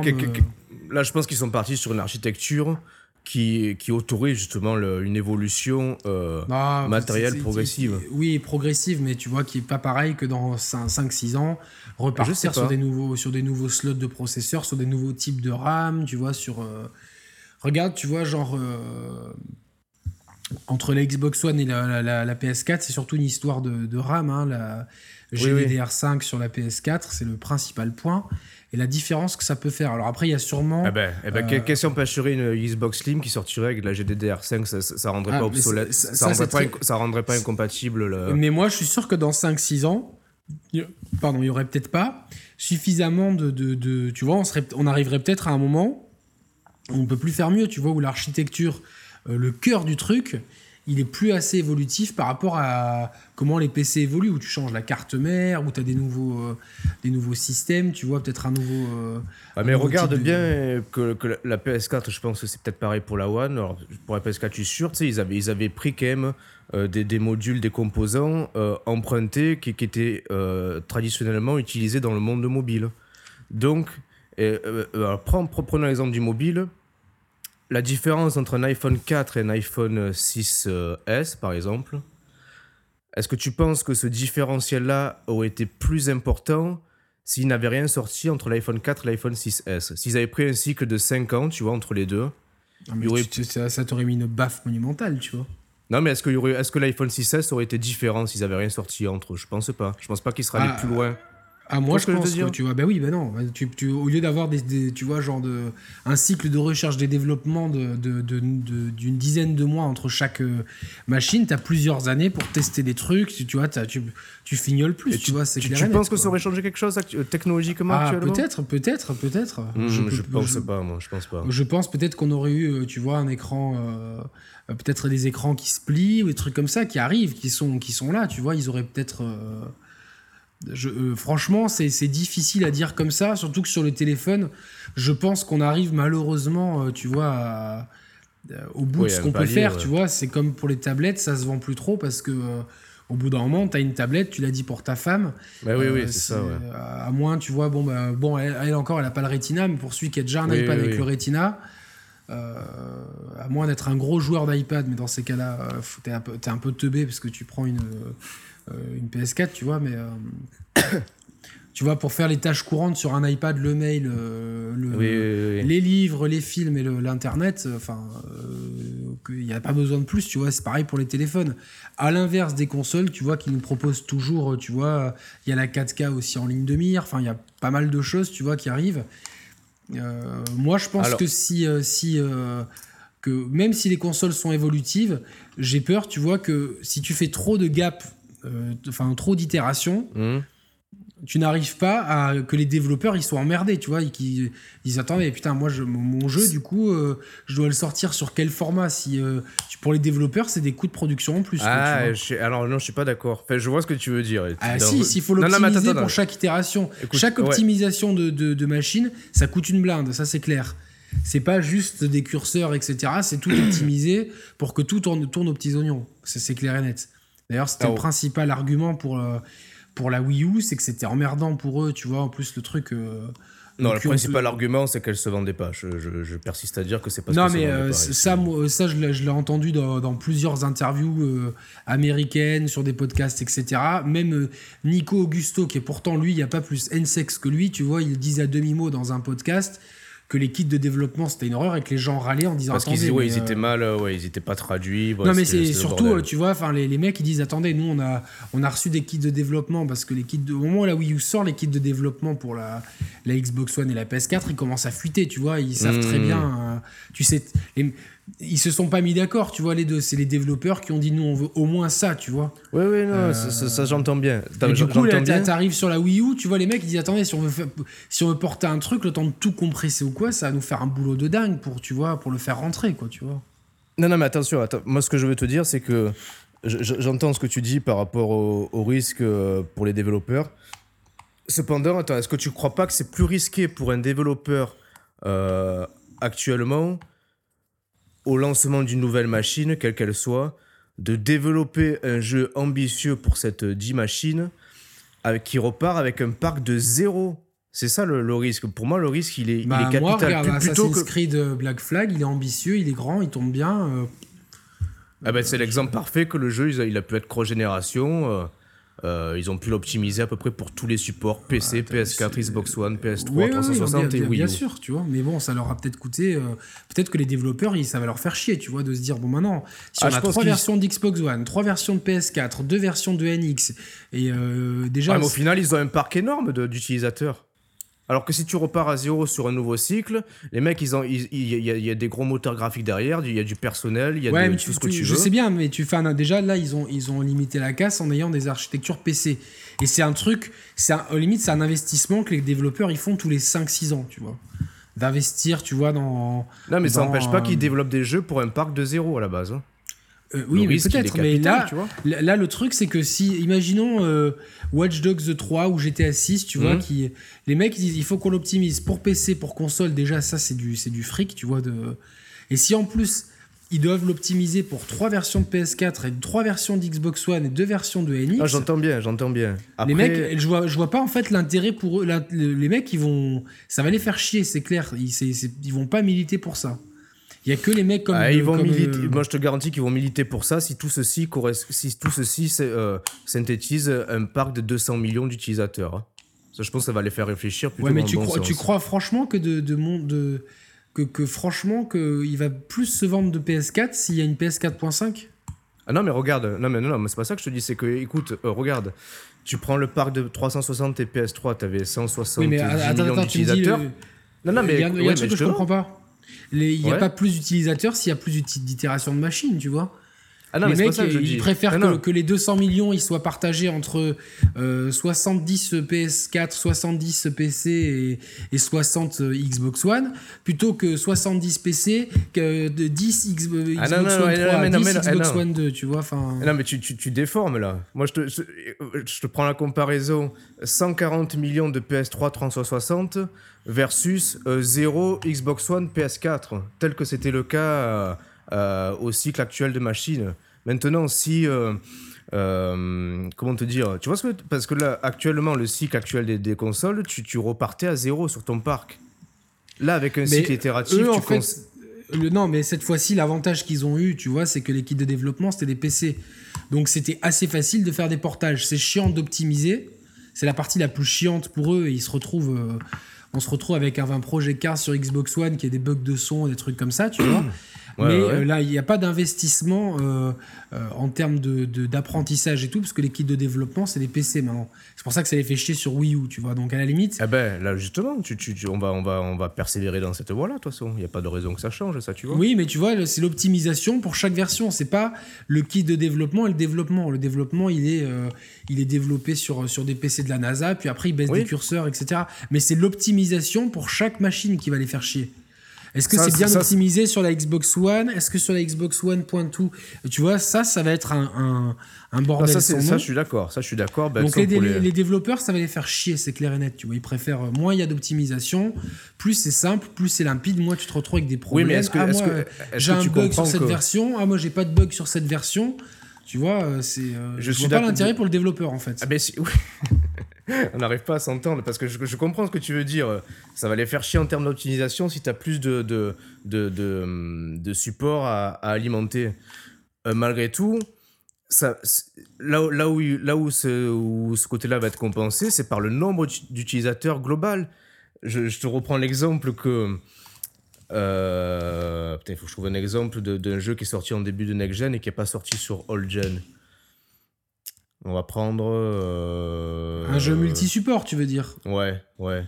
là, je pense qu'ils sont partis sur une architecture qui, qui autorise justement une évolution ah, matérielle progressive. Oui, progressive, mais tu vois, qui est pas pareil que dans 5-6 ans, repartir sur des, nouveaux, sur des nouveaux slots de processeurs, sur des nouveaux types de RAM, tu vois, sur... Regarde, tu vois, genre, euh, entre la Xbox One et la, PS4, c'est surtout une histoire de, RAM. Hein, la GDDR5 sur la PS4, c'est le principal point. Et la différence que ça peut faire. Alors après, il y a sûrement. Eh ben, eh ben, qu'est-ce si on peut assurer une Xbox Slim qui sortirait avec la GDDR5 Ça, ça, rendrait ah, pas obsolète. Ça, rendrait pas, ça, rendrait pas, incompatible. Mais moi, je suis sûr que dans 5-6 ans, pardon, il y aurait peut-être pas suffisamment de, de, tu vois, on, serait, on arriverait peut-être à un moment on peut plus faire mieux, tu vois, où l'architecture, euh, le cœur du truc, il est plus assez évolutif par rapport à comment les PC évoluent, où tu changes la carte mère, où tu as des nouveaux, euh, des nouveaux systèmes, tu vois, peut-être un nouveau. Euh, ah, mais regarde bien que, la PS4, je pense que c'est peut-être pareil pour la One. Alors, pour la PS4, je suis sûr, tu sais, ils avaient, ils avaient pris quand même des, modules, des composants empruntés qui, qui étaient traditionnellement utilisés dans le monde mobile. Donc, et, euh, euh prenons l'exemple du mobile. La différence entre un iPhone 4 et un iPhone 6S, par exemple, est-ce que tu penses que ce différentiel-là aurait été plus important s'il n'avait rien sorti entre l'iPhone 4 et l'iPhone 6S S'ils avaient pris un cycle de 5 ans, tu vois, entre les deux. ça, t'aurait mis une baffe monumentale, tu vois. Non, mais est-ce que, est que l'iPhone 6S aurait été différent s'ils n'avaient rien sorti entre Je pense pas. Je pense pas qu'il serait allé ah, plus loin. Ah, moi, je pense que, tu vois, ben oui, ben non. Tu, tu, au lieu d'avoir des, tu vois, genre de, un cycle de recherche et développement d'une de, de, dizaine de mois entre chaque euh, machine, tu as plusieurs années pour tester des trucs. Tu, vois, tu, tu fignoles plus, tu, vois, c'est Tu, penses que ça aurait changé quelque chose technologiquement ah, Peut-être, peut-être, peut-être. Hmm, je, je pense pas, moi, je pense pas. Je pense peut-être qu'on aurait eu, euh, tu vois, un écran, euh, peut-être des écrans qui se plient ou des trucs comme ça qui arrivent, qui sont, qui sont là, tu vois, ils auraient peut-être. Euh, franchement, c'est difficile à dire comme ça, surtout que sur le téléphone, je pense qu'on arrive malheureusement, euh, tu vois, euh, au bout de ce qu'on peut faire, tu vois. C'est comme pour les tablettes, ça se vend plus trop parce que au bout d'un moment, tu as une tablette, tu l'as dit pour ta femme. Bah oui, oui, c'est ça. À moins, tu vois, bon, bah, bon elle, encore, elle n'a pas le Retina, mais pour celui qui a déjà un iPad avec le Retina, à moins d'être un gros joueur d'iPad, mais dans ces cas-là, tu es, un peu teubé parce que tu prends une, euh, une PS4, tu vois, mais euh, tu vois, pour faire les tâches courantes sur un iPad, le mail, euh, les livres, les films et l'Internet, enfin, il n'y a pas besoin de plus, tu vois, c'est pareil pour les téléphones. À l'inverse des consoles, tu vois, qui nous proposent toujours, tu vois, il y a la 4K aussi en ligne de mire, enfin, il y a pas mal de choses, tu vois, qui arrivent. moi, je pense que si, si que même si les consoles sont évolutives, j'ai peur, tu vois, que si tu fais trop de gap euh, enfin trop d'itérations, mmh. tu n'arrives pas à que les développeurs ils soient emmerdés, tu vois, ils, ils, ils attendent, putain, moi je, mon jeu du coup, euh, je dois le sortir sur quel format Si euh, pour les développeurs, c'est des coûts de production en plus. Ah, alors non, je suis pas d'accord. Enfin, je vois ce que tu veux dire. Ah si, s'il faut l'optimiser pour chaque itération, chaque optimisation de, de, de, machine, ça coûte une blinde, ça c'est clair. c'est pas juste des curseurs, etc. C'est tout optimisé pour que tout tourne, tourne aux petits oignons. C'est clair et net. D'ailleurs, c'était Ah, le oh. principal argument pour, euh, pour la Wii U, c'est que c'était emmerdant pour eux, tu vois. En plus, le truc. euh, Non, le principal argument, c'est qu'elle se vendait pas. Je, je- je persiste à dire que c'est parce non, mais euh, pas, ça, moi, ça, je l'ai entendu dans, dans plusieurs interviews euh, américaines, sur des podcasts, etc. Même euh, Nico Augusto, qui est pourtant, lui, il n'y a pas plus N-sex que lui, tu vois, il disait à demi-mot dans un podcast que les kits de développement, c'était une horreur et que les gens râlaient en disant Parce qu'ils ouais, ils euh, étaient mal, euh, ouais, ils étaient pas traduits. ouais, non mais c'est surtout, euh, tu vois, enfin les, les mecs ils disent attendez, nous on a on a reçu des kits de développement parce que les kits de, au moment où la Wii U sort, les kits de développement pour la, la Xbox One et la PS4, ils commencent à fuiter, tu vois, ils savent très Mhm. bien, euh, tu sais, les- ils se sont pas mis d'accord, tu vois les deux, c'est les développeurs qui ont dit nous on veut au moins ça, tu vois. Ouais, ouais, non, Euh, ça, ça- ça, j'entends bien. Et du coup, là, t'arrives sur la Wii U, tu vois les mecs ils disent attendez, si on veut faire- si on veut porter un truc, le temps de tout compresser ou quoi, ça va nous faire un boulot de dingue pour tu vois pour le faire rentrer quoi, tu vois. Non, non, mais attention, attends. moi ce que je veux te dire, c'est que je- je- j'entends ce que tu dis par rapport au, au risque euh, pour les développeurs. Cependant, attends, est-ce que tu crois pas que c'est plus risqué pour un développeur euh, actuellement, au lancement d'une nouvelle machine, quelle qu'elle soit, de développer un jeu ambitieux pour cette dit machine avec, qui repart avec un parc de zéro C'est ça le, le risque. Pour moi, le risque, il est, il Bah, est moi, capital. regarde, Plus- plutôt Assassin's que... Creed euh, Black Flag, il est ambitieux, il est grand, il tombe bien. euh, Ah ben, c'est l'exemple parfait que le jeu, il a, il a pu être cross-génération. euh, euh, ils ont pu l'optimiser à peu près pour tous les supports PC, PS4, Xbox One, PS3, oui, oui, oui, 360 bien, et bien- Wii bien U. sûr, tu vois. Mais bon, ça leur a peut-être coûté. euh, peut-être que les développeurs, ils- ça va leur faire chier, tu vois, de se dire bon, maintenant, si Ah, on a trois versions d'Xbox One, trois versions de PS4, deux versions de NX, et euh, déjà. Ah, mais au final, ils ont un parc énorme d'utilisateurs. Alors que si tu repars à zéro sur un nouveau cycle, les mecs, ils ont, il y, y a des gros moteurs graphiques derrière, il y a du personnel, il y a Ouais, de- mais tout tu, ce que tu- tu je veux. sais bien, mais tu fais un- déjà là, ils ont, ils ont limité la casse en ayant des architectures PC. Et c'est un truc, c'est limite, c'est un investissement que les développeurs ils font tous les 5-6 ans, tu vois. D'investir, tu vois, dans. Non, mais ça n'empêche pas euh, qu'ils développent des jeux pour un parc de zéro à la base. hein. Euh, oui, est peut-être, mais là, tu vois. là, le truc, c'est que si, imaginons euh, Watch Dogs 3 ou GTA 6, tu vois, Mhm. qui, les mecs, ils disent, il faut qu'on l'optimise pour PC, pour console, déjà, ça, c'est du, du fric, tu vois. De... Et si en plus, ils doivent l'optimiser pour trois versions de PS4 et trois versions d'Xbox One et deux versions de NX, Ah, j'entends bien, j'entends bien. Après, les mecs, je vois, je vois pas en fait l'intérêt pour eux. les mecs, ils vont, ça va les faire chier, c'est clair. Ils, ils vont pas militer pour ça. Il y a que les mecs comme. ah, ils vont comme, militer. euh, Moi, je te garantis qu'ils vont militer pour ça si tout ceci, si tout ceci euh, synthétise un parc de 200 millions d'utilisateurs. hein. Ça, je pense que ça va les faire réfléchir Ouais, mais tu, bon crois, sens. tu crois franchement que de, de mon de que, que franchement que il va plus se vendre de PS4 s'il y a une PS4.5 Ah non, mais regarde, non, mais non, non, mais c'est pas ça que je te dis, c'est que, écoute, euh, regarde, tu prends le parc de 360 et PS3, t'avais 170 Oui, mais attends, millions d'utilisateurs. le- Non, non, mais, il y a, il y a ouais, un truc que je comprends pas. Il n'y a Ouais. pas plus d'utilisateurs s'il y a plus d'itérations de machines, tu vois. Ah non, les mais mecs, ça ils dis. préfèrent Non, que, les 200 millions ils soient partagés entre euh, 70 PS4, 70 PC et, et 60 Xbox One, plutôt que 70 PC, que de 10 X- euh, Xbox Ah non, non, One ouais, 3, non, mais non, 10 mais non, Xbox non. One 2, tu vois. Enfin, Non, mais tu, tu, tu déformes là. Moi, je te, je, je te prends la comparaison 140 millions de PS3 360 versus euh, 0 Xbox One PS4, tel que c'était le cas euh, euh, au cycle actuel de machines. Maintenant, si. euh, euh, comment te dire Tu vois ce que. Parce que là, actuellement, le cycle actuel des, des consoles, tu, tu repartais à zéro sur ton parc. Là, avec un Mais cycle itératif, eux, tu en fait, cons- le, non, mais cette fois-ci, l'avantage qu'ils ont eu, tu vois, c'est que les kits de développement, c'était des PC. Donc c'était assez facile de faire des portages. C'est chiant d'optimiser. C'est la partie la plus chiante pour eux et ils se retrouvent. euh, on se retrouve avec un 20 Project Cars sur Xbox One qui a des bugs de son, des trucs comme ça, tu vois. Ouais, Mais ouais. euh, là, il n'y a pas d'investissement euh, euh, en termes de- de- d'apprentissage et tout, parce que les kits de développement, c'est des PC maintenant. C'est pour ça que ça les fait chier sur Wii U, tu vois. Donc à la limite, Eh ben, là, justement, tu, tu- tu- on, va, on, va, on va persévérer dans cette voie-là, de toute façon. Il n'y a pas de raison que ça change, ça, tu vois. Oui, mais tu vois, c'est l'optimisation pour chaque version. C'est pas le kit de développement et le développement. Le développement, il est, il est développé sur, sur des PC de la NASA, puis après, il baisse Oui. des curseurs, etc. Mais c'est l'optimisation pour chaque machine qui va les faire chier. Est-ce que c'est bien ça, optimisé sur la Xbox One? Est-ce que sur la Xbox One point Tu vois, ça, ça va être un, un, un Non, bordel ça, sans nom. ça, je suis d'accord. Ça, je suis d'accord. Bah, Donc les, les- les développeurs, ça va les faire chier, c'est clair et net. Tu vois, ils préfèrent euh, moins il y a d'optimisation, plus c'est simple, plus c'est limpide, moins tu te retrouves avec des Oui, problèmes. mais est-ce que, Ah, est-ce que, j'ai un bug sur cette que- version. Ah moi j'ai pas de bug sur cette version. Tu vois, euh, c'est. euh, Je je suis vois pas l'intérêt pour le développeur en fait. Ah ben si, oui. On n'arrive pas à s'entendre parce que je, comprends ce que tu veux dire. Ça va les faire chier en termes d'optimisation si tu as plus de, de, de, support à, alimenter. Euh, malgré tout, ça, là, là, où, là où ce, où ce côté-là va être compensé, c'est par le nombre d'ut- d'utilisateurs global. Je, te reprends l'exemple que. Euh, putain, il faut que je trouve un exemple d'un jeu qui est sorti en début de Next Gen et qui n'est pas sorti sur All Gen. On va prendre. euh, Un jeu multi-support, tu veux dire? Ouais, ouais.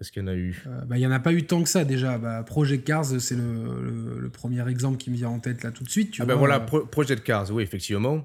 Est-ce qu'il y en a eu? Euh, bah, Il y en a pas eu tant que ça déjà. Bah, Project Cars, c'est le, le- le premier exemple qui me vient en tête là tout de suite. Tu Ah ben vois. voilà, Euh, Pro- Project Cars, oui, effectivement.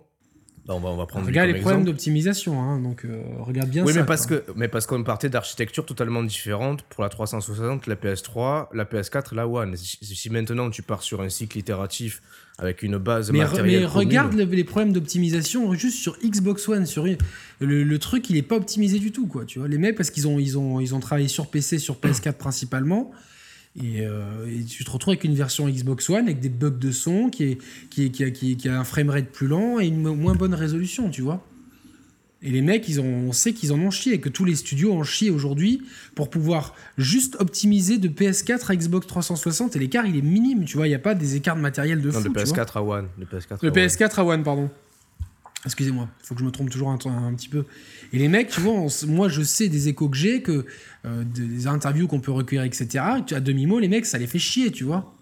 On, va, on va prendre lui regarde les problèmes d'optimisation, hein, donc euh, regarde bien Oui, ça. mais parce, quoi. que, mais parce qu'on partait d'architectures totalement différentes pour la 360, la PS3, la PS4 et la One. Si, maintenant tu pars sur un cycle itératif avec une base Mais, matérielle mais commune- regarde le- les problèmes d'optimisation juste sur Xbox One. Sur, le, le truc, il est pas optimisé du tout, quoi. Tu vois, les mecs, parce qu'ils ont, ils ont, ils ont travaillé sur PC, sur PS4 principalement. Et, euh, et tu te retrouves avec une version Xbox One avec des bugs de son, qui, est, qui, est- qui, a, qui, qui a un framerate plus lent et une mo- moins bonne résolution, tu vois. Et les mecs, ils ont, on sait qu'ils en ont chié, et que tous les studios en chient aujourd'hui pour pouvoir juste optimiser de PS4 à Xbox 360. Et l'écart, il est minime, tu vois. Il n'y a pas des écarts de matériel de Non, fou. de tu vois. PS4 à One. De PS4 Le à One. PS4 à One, pardon. Excusez-moi, il faut que je me trompe toujours un, petit peu. Et les mecs, tu vois, on moi je sais des échos que j'ai, que euh, des interviews qu'on peut recueillir, etc. À demi-mot, les mecs, ça les fait chier, tu vois.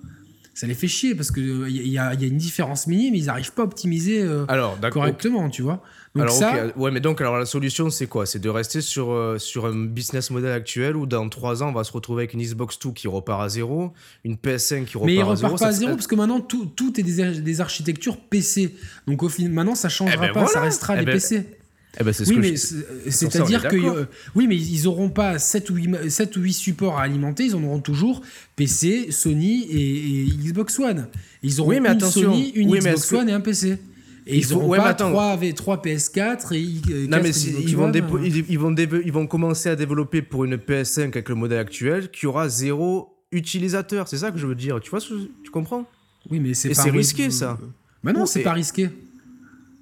Ça les fait chier parce qu'il il y, a, y a une différence minime, ils n'arrivent pas à optimiser euh, Alors, correctement, tu vois. Donc alors, ça, ok, ouais, mais donc, alors la solution, c'est quoi? C'est de rester sur, euh, sur un business model actuel où dans 3 ans, on va se retrouver avec une Xbox 2 qui repart à zéro, une PS5 qui repart mais à zéro. repartent pas à zéro parce que maintenant tout, tout est des, des architectures PC. Donc au final, maintenant ça changera Eh ben pas, ça restera Eh des ben, PC. Eh ben, c'est ce Oui, que mais je- c'est-à-dire est que euh, oui, mais ils auront pas 7 ou 8, ma- 7 ou 8 supports à alimenter, ils en auront toujours PC, Sony et, et Xbox One. Ils auront Oui, mais une attention. Sony, une Oui, mais Xbox que- One et un PC. Et Il ils faut- auront ouais, mais pas. 3, avec 3 PS4 et euh, Non, mais si- ils, vont dépo- euh. ils, ils vont ils vont commencer à développer pour une PS5 avec le modèle actuel qui aura zéro utilisateur. C'est ça que je veux dire. Tu vois, tu comprends? Oui, mais c'est mode- risqué, ça. Bah non, c'est pas risqué.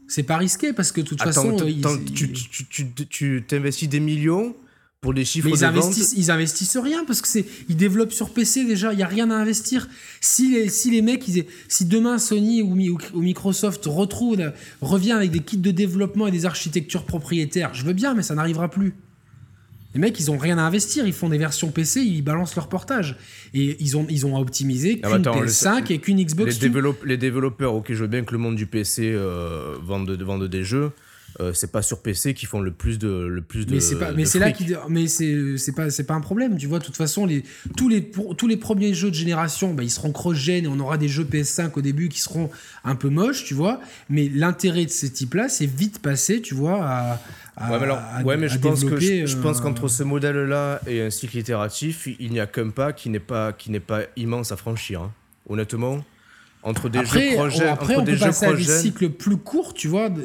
C'est pas risqué parce que de toute Attends, façon, ils- ils- tu, tu, tu, tu- tu t'investis des millions pour des chiffres Mais ils de vente. investissent, ils investissent rien parce que c'est ils développent sur PC déjà, il y a rien à investir. Si les, si les mecs, ils, si demain Sony ou, Mi- ou Microsoft retrouve, revient avec des kits de développement et des architectures propriétaires, je veux bien, mais ça n'arrivera plus. Les mecs, ils ont rien à investir, ils font des versions PC, ils balancent leur portage et ils ont ils ont à optimiser Ah qu'une bah attends, le- PS5 et qu'une les, Xbox. Développe- les développeurs, ok, je veux bien que le monde du PC euh, vende, vendent des jeux. Euh, c'est pas sur PC qu'ils font le plus de le plus de mais c'est pas mais de c'est là fric. qui mais c'est c'est pas c'est pas un problème tu vois de toute façon les tous les pour- tous les premiers jeux de génération bah, ils seront cross gen et on aura des jeux PS5 au début qui seront un peu moches tu vois mais l'intérêt de ces types là c'est vite passé tu vois à, à- Ouais, mais, alors, à- ouais, mais à je pense que développer, je, je pense euh, qu'entre ce modèle-là et un cycle itératif, il n'y a qu'un pas qui n'est pas qui n'est pas immense à franchir. hein. Honnêtement, entre des après, jeux cross-gen, après entre on des peut jeux passer à des cross-gen- cycles plus courts tu vois de-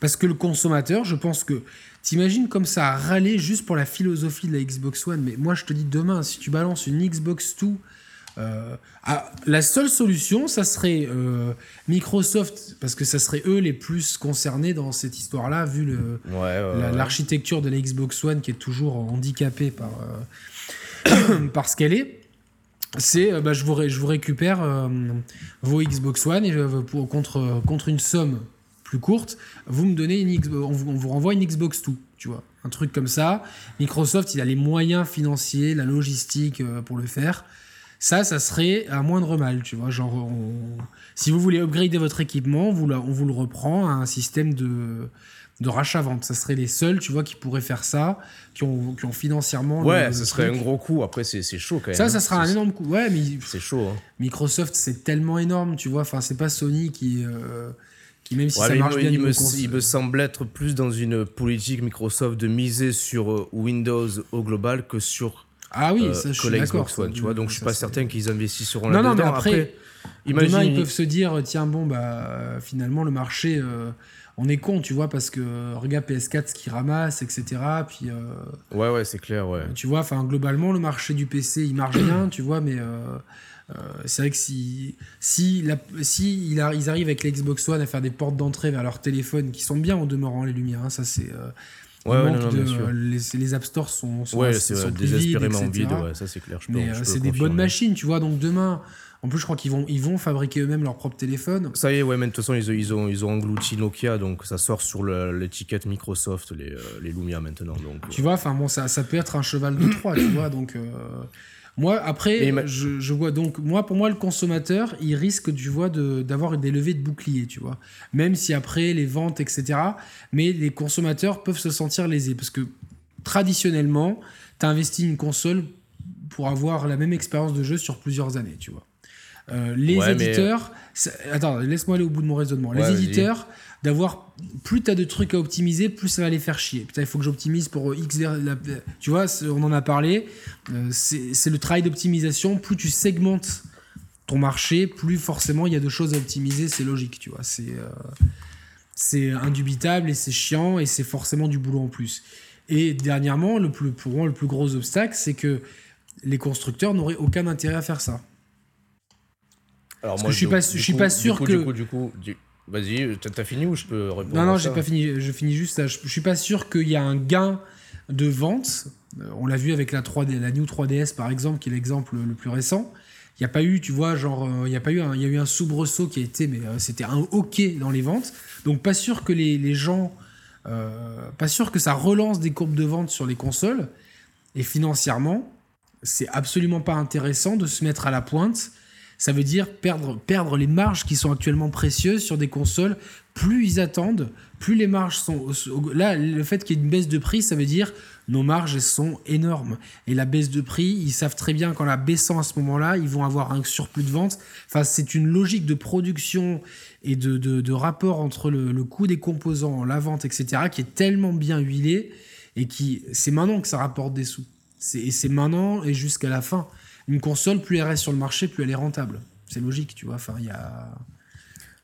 parce que le consommateur je pense que T'imagines comme ça à râler juste pour la philosophie de la Xbox One, mais moi je te dis demain, si tu balances une Xbox 2 Euh, ah, la seule solution, ça serait euh, Microsoft, parce que ça serait eux les plus concernés dans cette histoire-là, vu le, Ouais, ouais, la- ouais. l'architecture de la Xbox One qui est toujours handicapée par, euh, par ce qu'elle est. C'est, bah, je, vous ré- je vous récupère vos Xbox One et pour, contre, contre une somme plus courte, vous me donnez une Xbox, on, vous, on vous renvoie une Xbox 2, tu vois, un truc comme ça. Microsoft, il a les moyens financiers, la logistique euh, pour le faire. Ça, ça serait à moindre mal, tu vois. Genre, on- si vous voulez upgrader votre équipement, vous la- on vous le reprend à un système de, de rachat-vente. Ça serait les seuls, tu vois, qui pourraient faire ça, qui ont, qui ont financièrement. Ouais, ce serait un gros coup. Après, c'est chaud quand même. Ça, hein. ça sera un énorme coup. Ouais, mais C'est chaud. hein. Microsoft, c'est tellement énorme, tu vois. Enfin, c'est pas Sony qui, euh, qui même si Ouais, ça mais marche il, me- bien. il niveau me, cons- il me semble être plus dans une politique Microsoft de miser sur euh, Windows au global que sur Ah oui, euh, ça, je que suis d'accord. Tu vois. Donc je suis pas certain qu'ils investisseront Non, là-dedans. non, mais après, Demain, imagine, ils peuvent se dire, tiens, bon, bah, euh, finalement, le marché, euh, on est con, tu vois, parce que euh, regarde PS4 ce qu'il ramasse, etc. Puis, euh, Ouais, ouais, c'est clair, ouais. tu vois, enfin, globalement, le marché du PC, il marche bien, tu vois, mais euh, euh, c'est vrai que si, si, la- si il a- ils arrivent avec la Xbox One à faire des portes d'entrée vers leur téléphone, qui sont bien en demeurant les lumières, hein, ça, c'est. euh, Ouais, ouais, manque non, non, de- sûr. les, les App Stores sont, sont, Ouais, c'est sont euh, vides, désespérément etc. vide, ouais, ça c'est clair. Je peux, Mais je euh, peux c'est des bonnes machines, tu vois. Donc demain, en plus, je crois qu'ils vont, ils vont fabriquer eux-mêmes leur propre téléphone. Ça y est, ouais, mais de toute façon, ils, ont- ils, ont, ils ont englouti Nokia, donc ça sort sur le- l'étiquette Microsoft, les, euh, les Lumia maintenant. Donc, Tu vois, enfin bon, ça, ça peut être un cheval de Troie, tu vois. Donc euh, moi, après, ma- je, je vois donc moi, pour moi, le consommateur, il risque, tu vois, de- d'avoir des levées de bouclier, tu vois. Même si après les ventes, etc. Mais les consommateurs peuvent se sentir lésés parce que traditionnellement, tu as investi une console pour avoir la même expérience de jeu sur plusieurs années, tu vois. Euh, les Ouais, éditeurs, attends, laisse-moi aller au bout de mon raisonnement. Ouais, les éditeurs, d'avoir plus t'as de trucs à optimiser, plus ça va les faire chier. Putain, il faut que j'optimise pour X. ver- la- tu vois, on en a parlé. Euh, c'est le travail d'optimisation. Plus tu segmentes ton marché, plus forcément il y a de choses à optimiser. C'est logique, tu vois. C'est euh, c'est indubitable et c'est chiant et c'est forcément du boulot en plus. Et dernièrement, le plus, pour moi, le plus gros obstacle, c'est que les constructeurs n'auraient aucun intérêt à faire ça. Alors, que je suis pas- je suis pas sûr que- Du coup, du coup, du- vas-y, t'as t'as fini ou je peux répondre Non, non, j'ai pas fini. Je finis juste ça. Je, je suis pas sûr qu'il y a un gain de vente. Euh, On l'a vu avec la 3D, la New 3DS par exemple, qui est l'exemple le plus récent. Il n'y a pas eu, tu vois, genre, euh, il y a pas eu, un, il y a eu un soubresaut qui a été, mais euh, c'était un hockey dans les ventes. Donc pas sûr que les, les gens, euh, pas sûr que ça relance des courbes de vente sur les consoles. Et financièrement, c'est absolument pas intéressant de se mettre à la pointe. Ça veut dire perdre, perdre les marges qui sont actuellement précieuses sur des consoles. Plus ils attendent, plus les marges sont. Là, le fait qu'il y ait une baisse de prix, ça veut dire nos marges sont énormes. Et la baisse de prix, ils savent très bien qu'en la baissant à ce moment-là, ils vont avoir un surplus de vente. Enfin, c'est une logique de production et de, de- de rapport entre le, le coût des composants, la vente, etc., qui est tellement bien huilé et qui. C'est maintenant que ça rapporte des sous. Et c'est maintenant et jusqu'à la fin. Une console, plus elle reste sur le marché, plus elle est rentable. C'est logique, tu vois. Enfin, il y a.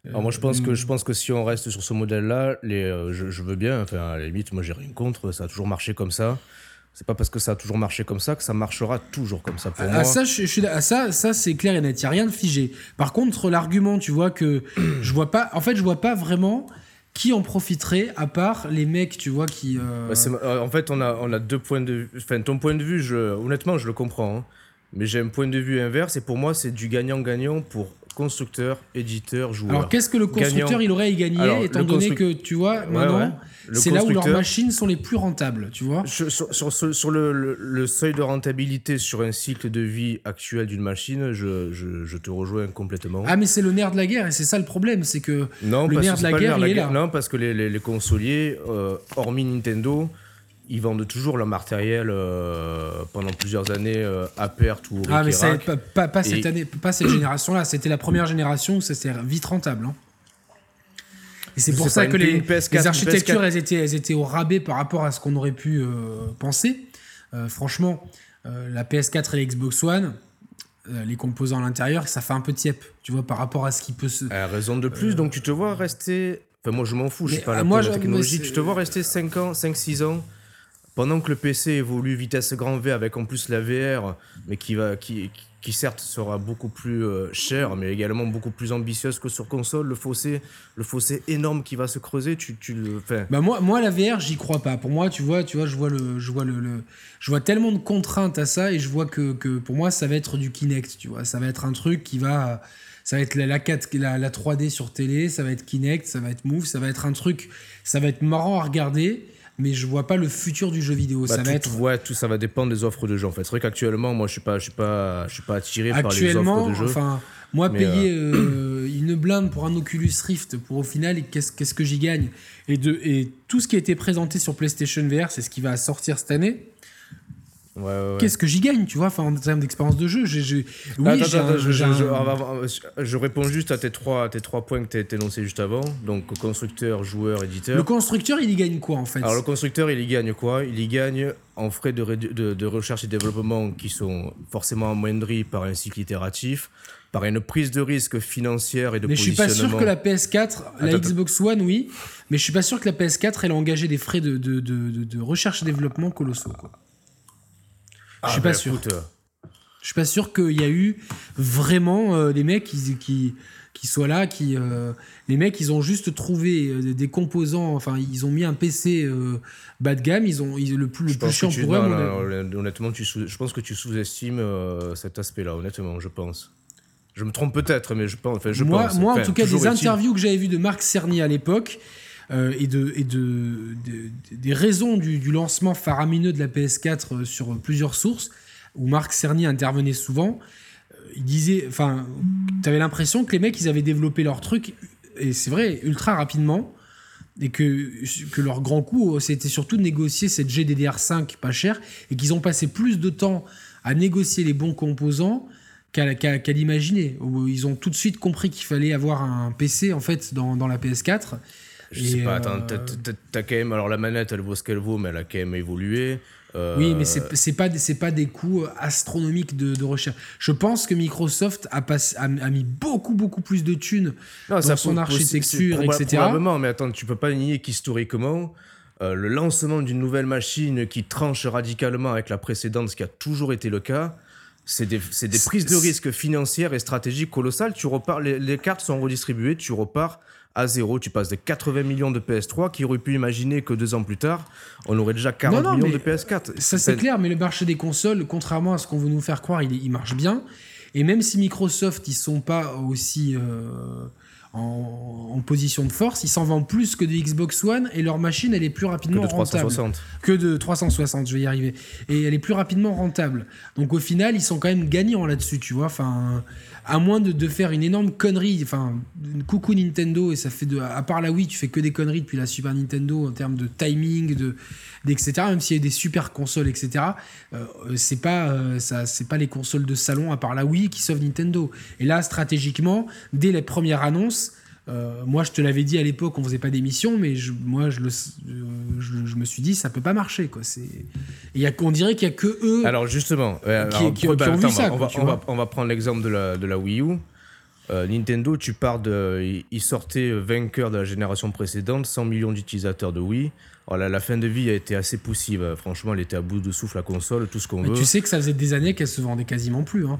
Alors moi je pense Euh, que je pense que si on reste sur ce modèle-là, les, euh, je, je veux bien. Enfin à la limite, moi j'ai rien contre. Ça a toujours marché comme ça. C'est pas parce que ça a toujours marché comme ça que ça marchera toujours comme ça pour Ah, moi. ça, je, je ça, ça c'est clair et net. Il n'y a rien de figé. Par contre, l'argument, tu vois, que je vois pas. En fait, je vois pas vraiment qui en profiterait à part les mecs, tu vois, qui. euh, Bah, euh, en fait, on a, on a deux points de vue. Enfin, ton point de vue, je, honnêtement, je le comprends. hein. Mais j'ai un point de vue inverse et pour moi, c'est du gagnant-gagnant pour constructeur, éditeur, joueur. Alors, qu'est-ce que le constructeur Gagnant. il aurait à y gagner, Alors, étant donné que, tu vois, Ouais, maintenant, ouais. C'est là où leurs machines sont les plus rentables, tu vois. Sur, sur ce- sur le, le- le seuil de rentabilité sur un cycle de vie actuel d'une machine, je, je- je te rejoins complètement. Ah, mais c'est le nerf de la guerre, et c'est ça le problème, c'est que. non, le nerf de la guerre, il est là. Non, parce que les, les- les consoliers, euh, hormis Nintendo, ils vendent toujours leur matériel euh, pendant plusieurs années euh, à perte ou au Ah, mais ça, pas, pas, pas cette Et- année, pas cette génération-là. C'était la première génération où ça s'est vite rentable. hein. Et c'est pour ça que les, une PS4, les architectures, PS4. elles étaient, elles étaient au rabais par rapport à ce qu'on aurait pu euh, penser. Franchement, la PS4 et la Xbox One, les composants à l'intérieur, ça fait un peu tiep, tu vois, par rapport à ce qui peut se. Raison de plus, donc tu te vois rester. Enfin, moi je m'en fous, je suis pas là moi, la technologie. Tu te vois rester 5 ans, 5-6 ans, pendant que le PC évolue vitesse grand V avec en plus la VR, mais qui, va, qui, qui certes sera beaucoup plus euh, cher, mais également beaucoup plus ambitieuse que sur console. Le fossé, le fossé énorme qui va se creuser, tu, tu le. Enfin, Bah moi, moi la VR, j'y crois pas. Pour moi, tu vois, tu vois, je vois le, je vois le, le- je vois tellement de contraintes à ça et je vois que, que pour moi, ça va être du Kinect, tu vois. Ça va être un truc qui va, ça va être la, la 4, la, la 3D sur télé, ça va être Kinect, ça va être Move, ça va être un truc, ça va être marrant à regarder, mais je vois pas le futur du jeu vidéo. bah, ça tout, va être ouais, tout ça va dépendre des offres de jeu. En fait, c'est vrai qu'actuellement, moi, je suis pas, je suis pas, je suis pas attiré par les offres de jeu. enfin, moi payer euh, une blinde pour un Oculus Rift pour au final, qu'est-ce qu'est-ce que j'y gagne? Et, de, et tout ce qui a été présenté sur PlayStation VR, c'est ce qui va sortir cette année. Ouais, ouais, ouais. qu'est-ce que j'y gagne, tu vois, enfin, en termes d'expérience de jeu. j'ai- j'ai- Oui, Attends, j'ai attends, un- je, j'ai je- je- un- on va voir, je réponds juste à tes trois, à tes trois points que tu as énoncés juste avant. Donc, constructeur, joueur, éditeur. Le constructeur, il y gagne quoi, en fait? Alors, le constructeur, il y gagne quoi? Il y gagne en frais de, rédu- de, de recherche et développement qui sont forcément amoindris par un cycle itératif, par une prise de risque financière et de Mais je suis pas sûr positionnement. que la PS4, la Attends, Xbox One, oui, mais je suis pas sûr que la PS4, elle a engagé des frais de- de recherche et développement colossaux. Quoi. Ah, je suis pas bah, sûr. écoute, euh, Je suis pas sûr qu'il y a eu vraiment euh, des mecs qui, qui, qui soient là, qui euh, les mecs ils ont juste trouvé euh, des composants, enfin ils ont mis un PC euh, bas de gamme, ils ont ils- le plus, le plus chiant tu, pour eux. non, honnêtement, tu sous- je pense que tu sous-estimes euh, cet aspect-là, honnêtement, je pense. Je me trompe peut-être, mais je pense. Enfin, je moi, pense. moi en tout cas, des interviews que j'avais vues de Marc Cerny à l'époque euh, et, de, des raisons du, lancement faramineux de la PS4 euh, sur plusieurs sources, où Marc Cerny intervenait souvent, euh, il disait, enfin, tu avais l'impression que les mecs, ils avaient développé leur truc, et c'est vrai, ultra rapidement. Et que, que leur grand coup, c'était surtout de négocier cette GDDR5 pas cher, et qu'ils ont passé plus de temps à négocier les bons composants qu'à qu'à- qu'à l'imaginer. Ils ont tout de suite compris qu'il fallait avoir un PC en fait dans la PS4. Je sais pas, euh, attends, t'as- quand même. Alors la manette, elle vaut ce qu'elle vaut, mais elle a quand même évolué. Euh, Oui, mais c'est c'est pas, c'est pas des coûts astronomiques de, de recherche. Je pense que Microsoft a, passé- a, a mis beaucoup, beaucoup plus de thunes non, dans ça son architecture, proba- etc. Probablement, mais attends, tu peux pas nier qu'historiquement, euh, le lancement d'une nouvelle machine qui tranche radicalement avec la précédente, ce qui a toujours été le cas, c'est des, c'est des prises de risques financières et stratégiques colossales. Tu repars, les, les cartes sont redistribuées, tu repars à zéro. Tu passes de 80 millions de PS3 qui aurait pu imaginer que deux ans plus tard, on aurait déjà 40 Non, non, millions de PS4. Ça, c'est clair, mais le marché des consoles, contrairement à ce qu'on veut nous faire croire, il, il marche bien. Et même si Microsoft, ils sont pas aussi euh, en, position de force, ils s'en vendent plus que de Xbox One et leur machine, elle est plus Que rapidement de rentable. 360. Que de 360, je vais y arriver. Et elle est plus rapidement rentable. Donc au final, ils sont quand même gagnants là-dessus, tu vois. Enfin, à moins de, de faire une énorme connerie, enfin, coucou Nintendo, et ça fait de. À part la Wii, tu fais que des conneries depuis la Super Nintendo en termes de timing, de, etc. Même s'il y a des super consoles, etc. euh, c'est pas, euh, c'est pas les consoles de salon, à part la Wii, qui sauvent Nintendo. Et là, stratégiquement, dès les premières annonces, euh, moi, je te l'avais dit à l'époque, on faisait pas d'émission, mais je, moi, je, le, euh, je, je me suis dit, ça peut pas marcher, quoi. Y a, on dirait qu'il y a que eux. Alors justement, Qui- on, va, prendre l'exemple de la, de la Wii U. Euh, Nintendo, tu pars de. il- Il sortait vainqueur de la génération précédente, 100 millions d'utilisateurs de Wii. Alors là, la fin de vie a été assez poussive. Franchement, elle était à bout de souffle, la console, tout ce qu'on veut. tu sais que ça faisait des années qu'elle se vendait quasiment plus. Hein.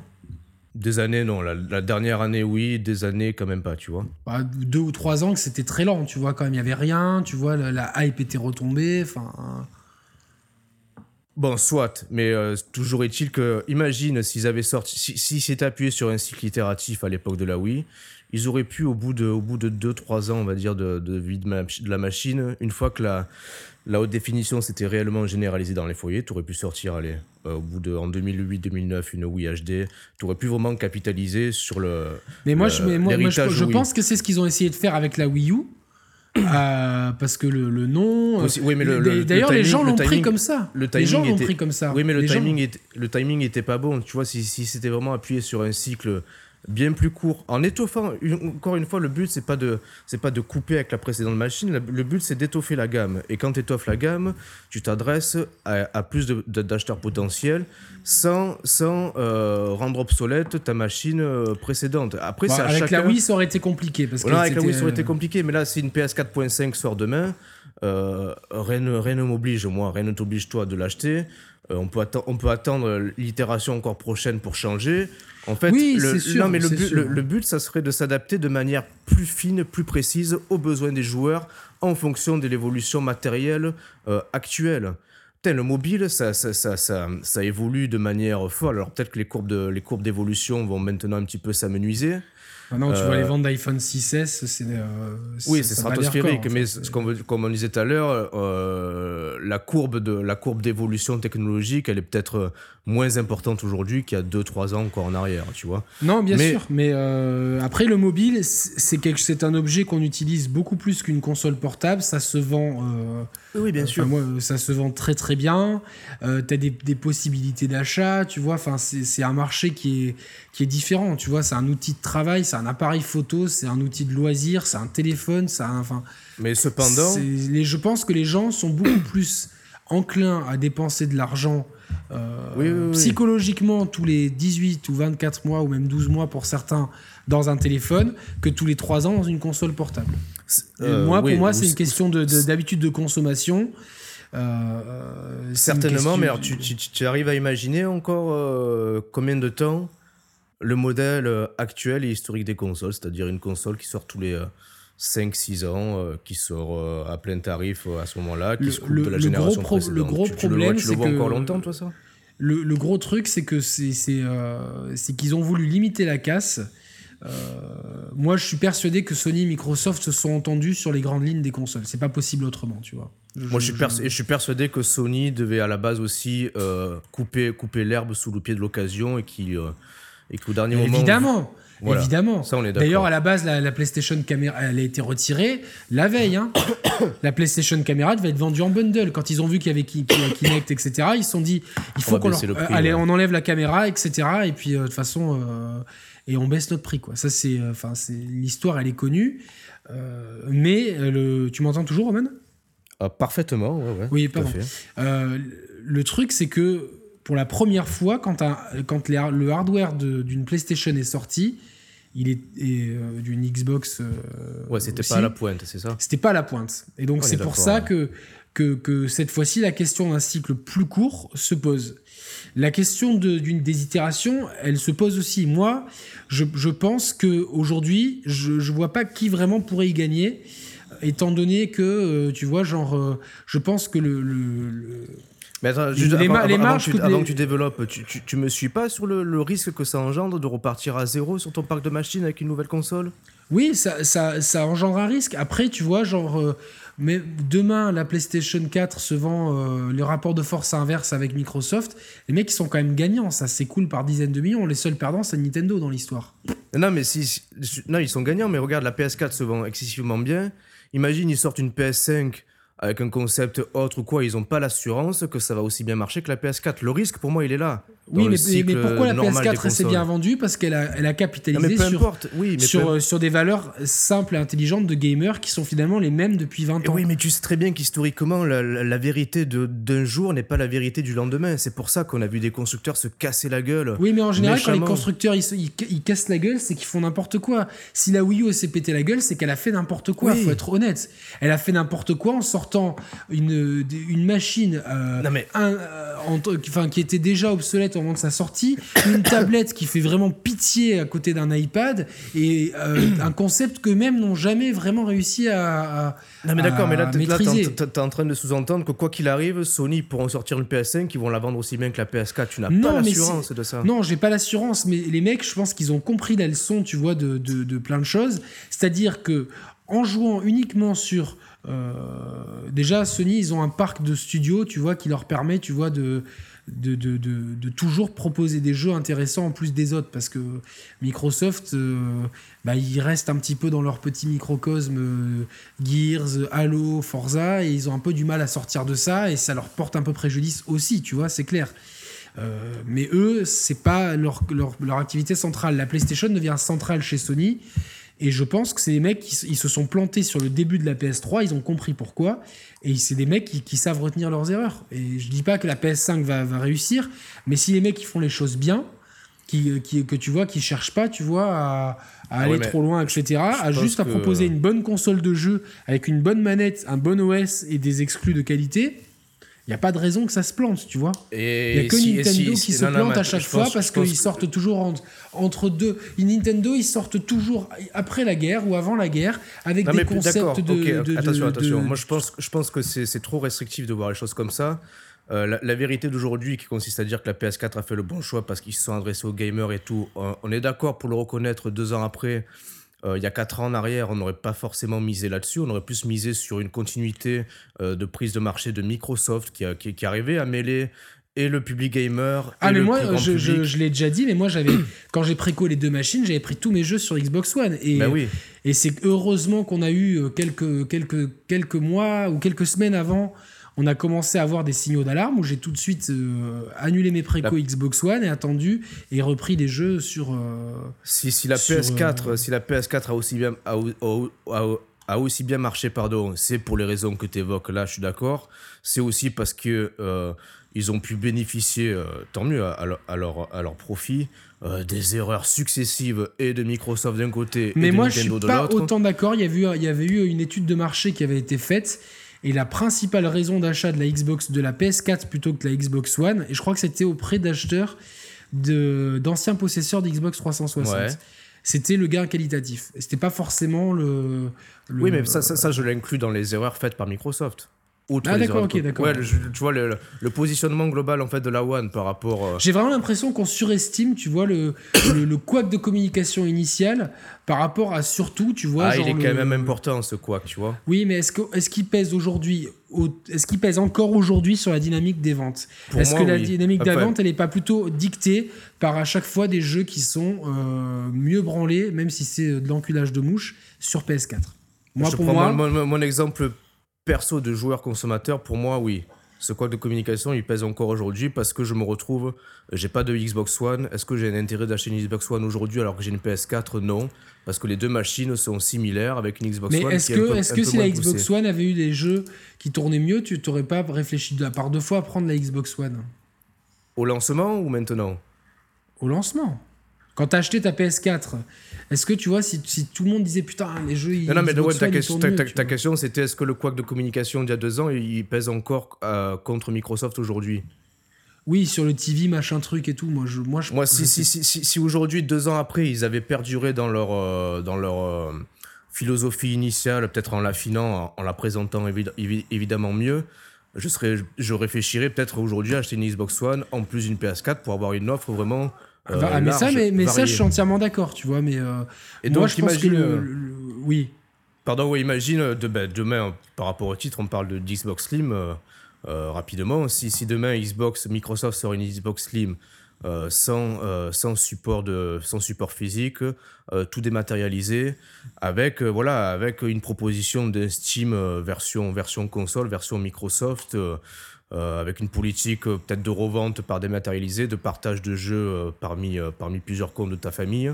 Des années, non. La, la dernière année, oui. Des années, quand même pas, tu vois. Bah, deux ou trois ans que c'était très lent, tu vois, quand même, il y avait rien, tu vois, la, la hype était retombée, enfin. Bon, soit, mais euh, toujours est-il que, imagine s'ils avaient sorti, si, si c'était appuyé sur un cycle itératif à l'époque de la Wii, ils auraient pu, au bout de, au bout de 2-3 ans, on va dire, de, de vie de, ma- de la machine, une fois que la, la haute définition s'était réellement généralisée dans les foyers, tu aurais pu sortir, allez, euh, au bout de, en 2008-2009, une Wii HD, tu aurais pu vraiment capitaliser sur le. Mais moi, le- je, mais moi, moi, je, l'héritage je Wii. pense que c'est ce qu'ils ont essayé de faire avec la Wii U. euh, parce que le, le nom. euh, Aussi- oui, mais le- D'ailleurs, les timing- gens le l'ont pris timing- comme ça. le les timing gens l'ont pris comme ça. Oui, mais le Les gens- timing, était, le timing était pas bon. Tu vois, si, si c'était vraiment appuyé sur un cycle bien plus court, en étoffant, une- encore une fois, le but, c'est pas de, c'est pas de couper avec la précédente machine. Le, but, c'est d'étoffer la gamme. Et quand tu étoffes la gamme, tu t'adresses à, à plus d'acheteurs potentiels sans, sans euh, rendre obsolète ta machine euh, précédente. Après, Bon, avec chacun... la Wii, ça aurait été compliqué. Parce Voilà, avec la Wii, ça aurait été compliqué, mais là, si une PS 4.5 sort demain, euh, rien, rien ne m'oblige, moi, rien ne t'oblige toi de l'acheter. Euh, on, peut on peut attendre l'itération encore prochaine pour changer. En fait, Oui, le, sûr, non, mais le but, sûr. le, le but, ça serait de s'adapter de manière plus fine, plus précise aux besoins des joueurs en fonction de l'évolution matérielle euh, actuelle. Putain, le mobile, ça, ça, ça, ça, ça évolue de manière folle. Alors peut-être que les courbes d'évolution vont maintenant un petit peu s'amenuiser. Maintenant, tu vois Euh, les ventes d'iPhone 6S, c'est. euh, Oui, c'est stratosphérique, en mais fait. comme on disait tout à l'heure, euh, la courbe de la courbe d'évolution technologique, elle est peut-être euh, moins importante aujourd'hui qu'il y a 2-3 ans encore en arrière, tu vois. Non, bien Mais- sûr. Mais euh, après, le mobile, c'est c'est quelque- c'est un objet qu'on utilise beaucoup plus qu'une console portable. Ça se vend. euh, Oui, bien enfin, moi, ça se vend très très très bien. Euh, tu as des, des possibilités d'achat, tu vois. Enfin, c'est c'est un marché qui est, qui est différent, tu vois. C'est un outil de travail, c'est un appareil photo, c'est un outil de loisir, c'est un téléphone, c'est un- enfin. Mais cependant, c'est- les, je pense que les gens sont beaucoup plus enclins à dépenser de l'argent euh, Oui, oui, oui. psychologiquement tous les 18 ou 24 mois ou même 12 mois pour certains dans un téléphone que tous les 3 ans dans une console portable. Euh, moi, pour moi, c'est une question de- de- d'habitude de, consommation. Euh, c'est Certainement, mais alors, tu, tu- tu arrives à imaginer encore combien de temps le modèle euh, actuel et historique des consoles, c'est-à-dire une console qui sort tous les 5-6 ans, euh, qui sort euh, à plein tarif euh, à ce moment-là, qui Le- se coupe le- de la génération gros pro- le précédente. gros Tu- tu le vois- problème, tu le vois que- encore longtemps, toi, ça? Le, le gros truc, c'est que c'est c'est, euh, c'est qu'ils ont voulu limiter la casse. Euh, moi, je suis persuadé que Sony et Microsoft se sont entendus sur les grandes lignes des consoles. C'est pas possible autrement, tu vois. Moi, je suis, pers- je suis persuadé que Sony devait à la base aussi euh, couper, couper l'herbe sous le pied de l'occasion et euh, et qu'au dernier moment. Évidemment, Voilà. évidemment. Ça, on est d'accord. D'ailleurs, à la base, la, la PlayStation Camera, elle a été retirée la veille. hein. la PlayStation Camera devait être vendue en bundle. Quand ils ont vu qu'il y avait Ki- Ki- Kinect, etc., ils se sont dit, il faut qu'on leur- le euh, allez, ouais. on enlève la caméra, etc. Et puis, euh, de toute façon, euh, et on baisse notre prix, quoi. Ça, c'est, euh, l'histoire, elle est connue. Mais le, tu m'entends toujours, Roman? Ah, parfaitement, ouais, ouais. Oui, pardon. le truc, c'est que pour la première fois, quand, un- quand les le hardware de- d'une PlayStation est sorti, il est euh, d'une Xbox. euh, Ouais, c'était pas à la pointe, c'est ça? C'était pas à la pointe. Et donc On est c'est pour ça ouais. que, que que cette fois-ci la question d'un cycle plus court se pose. La question de- d'une des itérations, elle se pose aussi. Moi, je, je pense que aujourd'hui, je vois pas qui vraiment pourrait y gagner, étant donné que euh, tu vois, genre, euh, je pense que le, le- le- Mais attends, Les juste ma- avant, les avant- marges avant que tu, que avant les- que tu développes, tu, tu, tu me suis pas sur le, le risque que ça engendre de repartir à zéro sur ton parc de machines avec une nouvelle console? Oui, ça, ça, ça engendre un risque. Après, tu vois, genre, euh, mais demain, la PlayStation 4 se vend euh, le rapport de force inverse avec Microsoft. Les mecs, ils sont quand même gagnants. Ça s'écoule par dizaines de millions. Les seuls perdants, c'est Nintendo dans l'histoire. Non, mais si- non, ils sont gagnants, mais regarde, la PS4 se vend excessivement bien. Imagine, ils sortent une PS5 avec un concept autre ou quoi, ils ont pas l'assurance que ça va aussi bien marcher que la PS4. Le risque, pour moi, il est là. Oui, mais, pourquoi la normal des PS4 elle s'est bien vendue Parce qu'elle a, elle a Non, capitalisé sur, oui, euh, sur des valeurs simples et intelligentes de gamers qui sont finalement les mêmes depuis 20 Et ans. oui, mais tu sais très bien qu'historiquement, la, la- la vérité d'un jour n'est pas la vérité du lendemain. C'est pour ça qu'on a vu des constructeurs se casser la gueule. Oui, mais en général, quand les constructeurs ils, se- ils- ils cassent la gueule, c'est qu'ils font n'importe quoi. Si la Wii U s'est pété la gueule, c'est qu'elle a fait n'importe quoi. Oui. Faut être honnête. Elle a fait n'importe quoi en sortant une, une machine euh, Non, mais- un- euh, en qui était déjà obsolète au moment de sa sortie, une tablette qui fait vraiment pitié à côté d'un iPad et euh, un concept que même n'ont jamais vraiment réussi à, à- Non mais d'accord, mais là, t'es- en- train de sous-entendre que quoi qu'il arrive, Sony pourront sortir une PS5, ils vont la vendre aussi bien que la PS4. Tu n'as pas l'assurance de ça. Non, j'ai pas l'assurance, mais les mecs, je pense qu'ils ont compris la leçon, tu vois, de, de, de plein de choses. C'est-à-dire que en jouant uniquement sur euh, déjà Sony, ils ont un parc de studios, tu vois, qui leur permet, tu vois, de de, de, de, toujours proposer des jeux intéressants en plus des autres parce que Microsoft euh, bah, ils restent un petit peu dans leur petit microcosme euh, Gears, Halo, Forza et ils ont un peu du mal à sortir de ça et ça leur porte un peu préjudice aussi tu vois c'est clair euh, mais eux, c'est pas leur, leur, leur activité centrale. La PlayStation devient centrale chez Sony. Et je pense que c'est des mecs qui ils se sont plantés sur le début de la PS3, ils ont compris pourquoi. Et c'est des mecs qui, qui savent retenir leurs erreurs. Et je dis pas que la PS5 va, va réussir, mais si les mecs qui font les choses bien, qui, qui- que tu vois, qui cherchent pas, tu vois, à, à aller ouais, trop loin, etc., à juste à que- proposer une bonne console de jeu avec une bonne manette, un bon OS et des exclus de qualité, il n'y a pas de raison que ça se plante, tu vois. Il n'y a que si- Nintendo si- qui se non, plante à chaque fois pense- parce qu'ils que- sortent toujours en- entre deux. Et Nintendo, ils sortent toujours après la guerre ou avant la guerre avec Non, des mais concepts de, ok, de- de- attention, attention. Moi, je pense, je pense que c'est trop restrictif de voir les choses comme ça. Euh, la, la vérité d'aujourd'hui qui consiste à dire que la PS4 a fait le bon choix parce qu'ils se sont adressés aux gamers et tout, on est d'accord pour le reconnaître deux ans après. Euh, il y a quatre ans en arrière, on n'aurait pas forcément misé là-dessus. On aurait plus misé sur une continuité euh, de prise de marché de Microsoft qui, a- qui, qui arrivait à mêler et le public gamer Ah mais le moi je l'ai déjà dit mais moi j'avais quand j'ai préco les deux machines j'avais pris tous mes jeux sur Xbox One et Ben oui. et c'est heureusement qu'on a eu euh, quelques quelques quelques mois ou quelques semaines avant on a commencé à avoir des signaux d'alarme où j'ai tout de suite euh, annulé mes préco Xbox One et attendu et repris des jeux sur. euh, Si, si la Sur, PS4, euh, si la PS4 a aussi bien, a, a- a- a aussi bien marché, pardon, c'est pour les raisons que tu évoques là, je suis d'accord. C'est aussi parce que ils ont pu bénéficier, tant mieux, à, leur, à leur- à leur profit, euh, des erreurs successives et de Microsoft d'un côté Mais et de moi, je suis pas autant d'accord. Il y, eu- il y avait eu une étude de marché qui avait été faite. Et la principale raison d'achat de la Xbox, de la PS4 plutôt que de la Xbox One, et je crois que c'était auprès d'acheteurs d'anciens possesseurs d'Xbox 360. Ouais. C'était le gain qualitatif. C'était pas forcément le. le- Oui, mais ça, ça, ça, je l'inclus dans les erreurs faites par Microsoft. Outre Ah, d'accord, ok, d'accord. Ouais, le- tu vois, le, le positionnement global en fait de la One par rapport. euh, J'ai vraiment l'impression qu'on surestime, tu vois, le, le, le couac de communication initial par rapport à surtout, tu vois. ah, genre il est quand même important ce quoi, tu vois. Oui, mais est-ce que est-ce qu'il pèse aujourd'hui au- Est-ce qu'il pèse encore aujourd'hui sur la dynamique des ventes? Est-ce que la dynamique des ventes, elle n'est pas plutôt dictée par à chaque fois des jeux qui sont euh, mieux branlés, même si c'est de l'enculage de mouche, sur PS4 Moi, je pour prends moi, mon, mon- mon exemple perso de joueur consommateur, pour moi, oui. Ce quoi de communication, il pèse encore aujourd'hui parce que je me retrouve, j'ai pas de Xbox One. Est-ce que j'ai un intérêt d'acheter une Xbox One aujourd'hui alors que j'ai une PS4 Non, parce que les deux machines sont similaires avec une Xbox mais One. est-ce qui est que, que si la Xbox poussée. One avait eu des jeux qui tournaient mieux, tu t'aurais pas réfléchi de la part deux fois à prendre la Xbox One? Au lancement ou maintenant? Au lancement quand t'as acheté ta PS4, est-ce que tu vois, si, si tout le monde disait putain, les jeux. Non, non, mais ouais, ta, ils question, mieux, ta- question, c'était est-ce que le couac de communication d'il y a deux ans, il pèse encore euh, contre Microsoft aujourd'hui? Oui, sur le TV, machin truc et tout. Moi, je, moi, je, Moi, si, si, si, si, si aujourd'hui, deux ans après, ils avaient perduré dans leur, euh, dans leur euh, philosophie initiale, peut-être en l'affinant, en, en la présentant évi- évi- évidemment mieux, je, serais, je réfléchirais peut-être aujourd'hui à acheter une Xbox One en plus d'une PS4 pour avoir une offre vraiment. Euh, Ah, mais ça, mais, mais ça, je suis entièrement d'accord, tu vois. Mais euh, Et moi, donc, je pense que le, euh, le- oui. Pardon, ouais, imagine, de, ben, demain, par rapport au titre, on parle de Xbox Slim euh, rapidement. Si, si demain, Xbox, Microsoft sort une Xbox Slim sans, sans, support de, sans support physique, tout dématérialisé, avec, voilà, avec une proposition de Steam version, version console, version Microsoft, euh, avec une politique euh, peut-être de revente par dématérialisé, de partage de jeux euh, parmi, parmi plusieurs comptes de ta famille.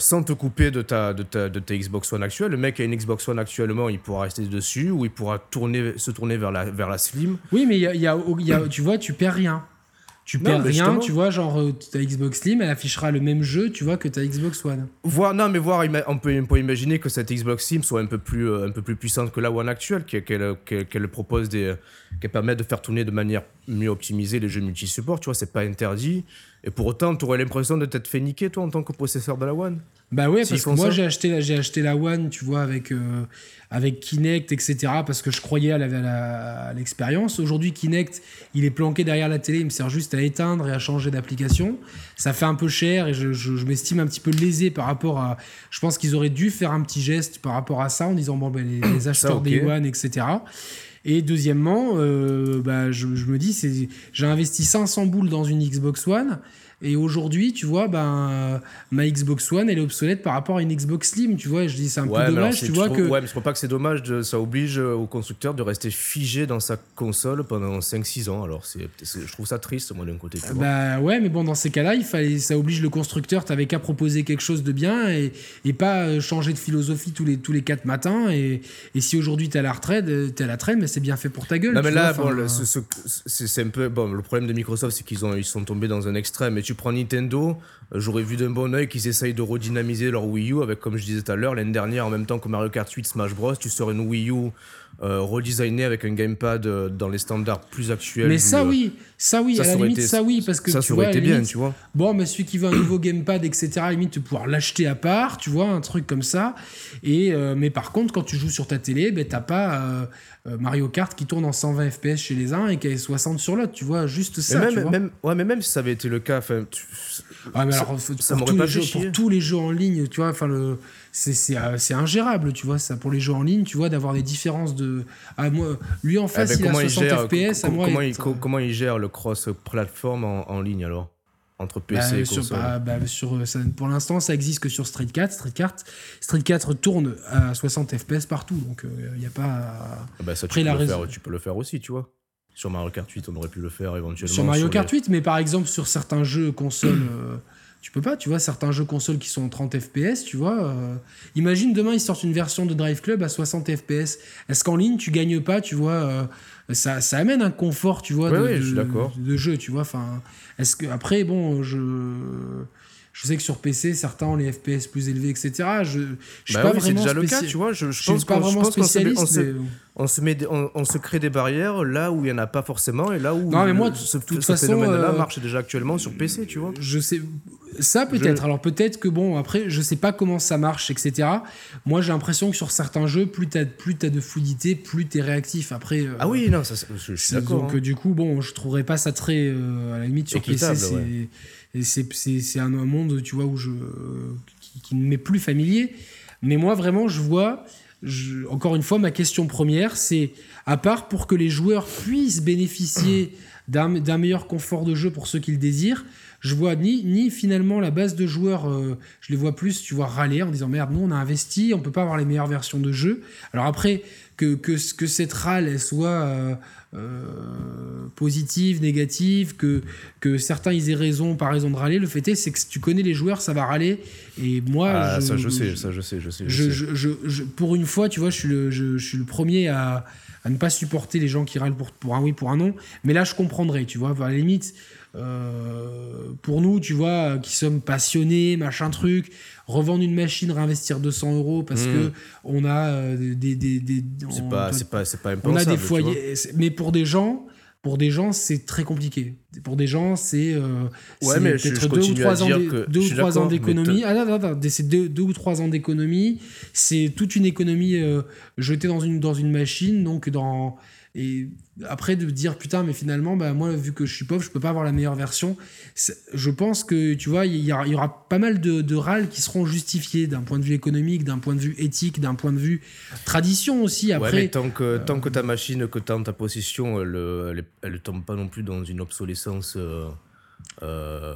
Sans te couper de ta, de, ta, de ta Xbox One actuelle. Le mec a une Xbox One actuellement, il pourra rester dessus ou il pourra se tourner vers la, vers la Slim. Oui, mais y a, y y a- tu vois, tu perds rien. Tu Non, perds rien, justement. tu vois, genre euh, ta Xbox Slim, elle affichera le même jeu, tu vois, que ta Xbox One. Voir, non, mais voir, on peut, on peut imaginer que cette Xbox Slim soit un peu plus, euh, un peu plus puissante que la One actuelle, qu'elle propose des, qu'elle permet de faire tourner de manière mieux optimisée les jeux multi-support. Tu vois, c'est pas interdit. Et pour autant, tu aurais l'impression de t'être fait niquer, toi, en tant que possesseur de la One. Bah ouais, S'ils parce que moi j'ai acheté, j'ai acheté la One, tu vois, avec, euh, avec Kinect, etc. Parce que je croyais à l'expérience. Aujourd'hui, Kinect, il est planqué derrière la télé, il me sert juste à éteindre et à changer d'application. Ça fait un peu cher et je, je- je m'estime un petit peu lésé par rapport à. Je pense qu'ils auraient dû faire un petit geste par rapport à ça en disant bon, ben, les, les acheteurs des One, etc. Et deuxièmement, euh, bah, je, me dis, j'ai investi 500 boules dans une Xbox One. Et aujourd'hui, tu vois, ben, euh, ma Xbox One, elle est obsolète par rapport à une Xbox Slim, tu vois. Je dis, c'est un Ouais, peu dommage, tu vois trouve- que. Ouais, mais je crois pas que c'est dommage, de, ça oblige euh, au constructeur de rester figé dans sa console pendant 5-6 ans. Alors, c'est, je trouve ça triste, moi, d'un côté. tu vois. Bah ouais, mais bon, dans ces cas-là, il fallait, ça oblige le constructeur, t'avais qu'à proposer quelque chose de bien et, et pas euh, changer de philosophie tous les, tous les quatre matins. Et, et si aujourd'hui t'es à la retraite, euh, t'es à la retraite, mais c'est bien fait pour ta gueule. Non tu mais là, vois, bon, c'est c'est un peu bon. Le problème de Microsoft, c'est qu'ils ont ils sont tombés dans un extrême. Et prends Nintendo, j'aurais vu d'un bon oeil qu'ils essayent de redynamiser leur Wii U avec, comme je disais tout à l'heure, l'année dernière, en même temps que Mario Kart 8, Smash Bros, tu sors une Wii U euh, redesignée avec un gamepad euh, dans les standards plus actuels. Mais du, ça euh, oui, ça oui, ça, à la limite été- ça oui, parce que ça, tu vois, aurait la été bien, tu vois. Bon, mais celui qui veut un nouveau gamepad, etc., à la limite, de pouvoir l'acheter à part, tu vois, un truc comme ça. Et, euh, mais par contre, quand tu joues sur ta télé, ben, t'as pas euh, euh, Mario Kart qui tourne en 120 FPS chez les uns et qui est 60 sur l'autre, tu vois, juste Mais ça. tu vois. même, ouais, mais même si ça avait été le cas, enfin, tu- Ah, mais ça- alors, ça pour, tous pas les jeux, pour tous les jeux en ligne, tu vois, enfin, c'est, euh, c'est ingérable, tu vois, ça, pour les jeux en ligne, tu vois, d'avoir des différences de. Ah, moi, lui en eh face, ben, il a comment, il 60 gère, FPS, à moi. comment, il- il, co- comment il gère le cross-platform en, en ligne alors entre PC Bah, et sur, console? bah, bah, sur, euh, ça- pour l'instant, ça existe que sur Street 4. Street 4, Street 4 tourne à 60 FPS partout, donc il n'y a pas. Ah bah, ça, tu, après, peux la le raison- faire, tu peux le faire aussi, tu vois. Sur Mario Kart 8, on aurait pu le faire éventuellement. Sur Mario Kart 8, mais par exemple sur certains jeux consoles, euh, tu peux pas, tu vois, certains jeux consoles qui sont en 30 FPS, tu vois. euh, imagine demain ils sortent une version de Drive Club à 60 FPS. Est-ce qu'en ligne tu gagnes pas, tu vois euh, ça, ça amène un confort, tu vois, Ouais, de, ouais, je suis de jeu, tu vois. Enfin, est-ce que après, bon, je je sais que sur PC certains ont les FPS plus élevés, etc. Je, je suis Bah pas oui, c'est vraiment déjà le cas, spéci- tu vois. Je, je Je suis pense pas qu'on- je vraiment pense qu'on se met- spécialiste. on se- mais- on se, met des- on, on se crée des barrières là où il n'y en a pas forcément et là où Non, mais moi, ce, de toute ce façon, phénomène-là euh, marche déjà actuellement sur PC, tu vois. Je sais. Ça peut-être. Alors peut-être que bon, après, je sais pas comment ça marche, etc. Moi, j'ai l'impression que sur certains jeux, plus t'as plus as de fluidité, plus t'es réactif. Après. euh, Ah oui, non, ça, c'est- je, suis d'accord. Donc hein. euh, du coup, bon, je trouverais pas ça très euh, à la limite sur Équitable, PC. C'est ouais. C'est un monde, tu vois, où je qui, ne m'est plus familier. Mais moi, vraiment, je vois. encore une fois, ma question première, c'est à part pour que les joueurs puissent bénéficier d'un meilleur confort de jeu pour ceux qui le désirent, je vois ni, finalement la base de joueurs, euh, je les vois plus, tu vois, râler en disant merde, nous on a investi, on peut pas avoir les meilleures versions de jeu. Alors après, que, que, cette râle soit euh, euh, positive, négative, que, que certains ils aient raison, pas raison de râler, le fait est, c'est que si tu connais les joueurs, ça va râler. Et moi, Ah, je, ça, je sais, ça, je sais, je sais. je je, sais. je- je- je- pour une fois, tu vois, je suis le, je, je suis le premier à, à ne pas supporter les gens qui râlent pour, pour un oui, pour un non. Mais là, je comprendrais, tu vois. À la limite, euh, pour nous, tu vois, qui sommes passionnés, machin truc, revendre une machine, réinvestir 200 euros parce Mm. que on a euh, des, des, des- C'est pas, pas, c'est pas on a des foyers, mais pour des gens, pour des gens, c'est très compliqué. Pour des gens, c'est euh, Ouais, c'est mais je- peut-être deux ou trois ans, deux ou trois ans d'économie. Ah, non, non, non, c'est deux, deux ou trois ans d'économie. C'est toute une économie euh, jetée dans une dans une machine, donc dans et après de dire putain, mais finalement, bah moi vu que je suis pauvre, je peux pas avoir la meilleure version. Je pense que tu vois, il y, aura- il y aura pas mal de, de râles qui seront justifiés d'un point de vue économique, d'un point de vue éthique, d'un point de vue tradition aussi. Après, Ouais, mais tant que, tant que ta machine que tu as en ta possession, elle, euh, elle, elle tombe pas non plus dans une obsolescence euh, euh.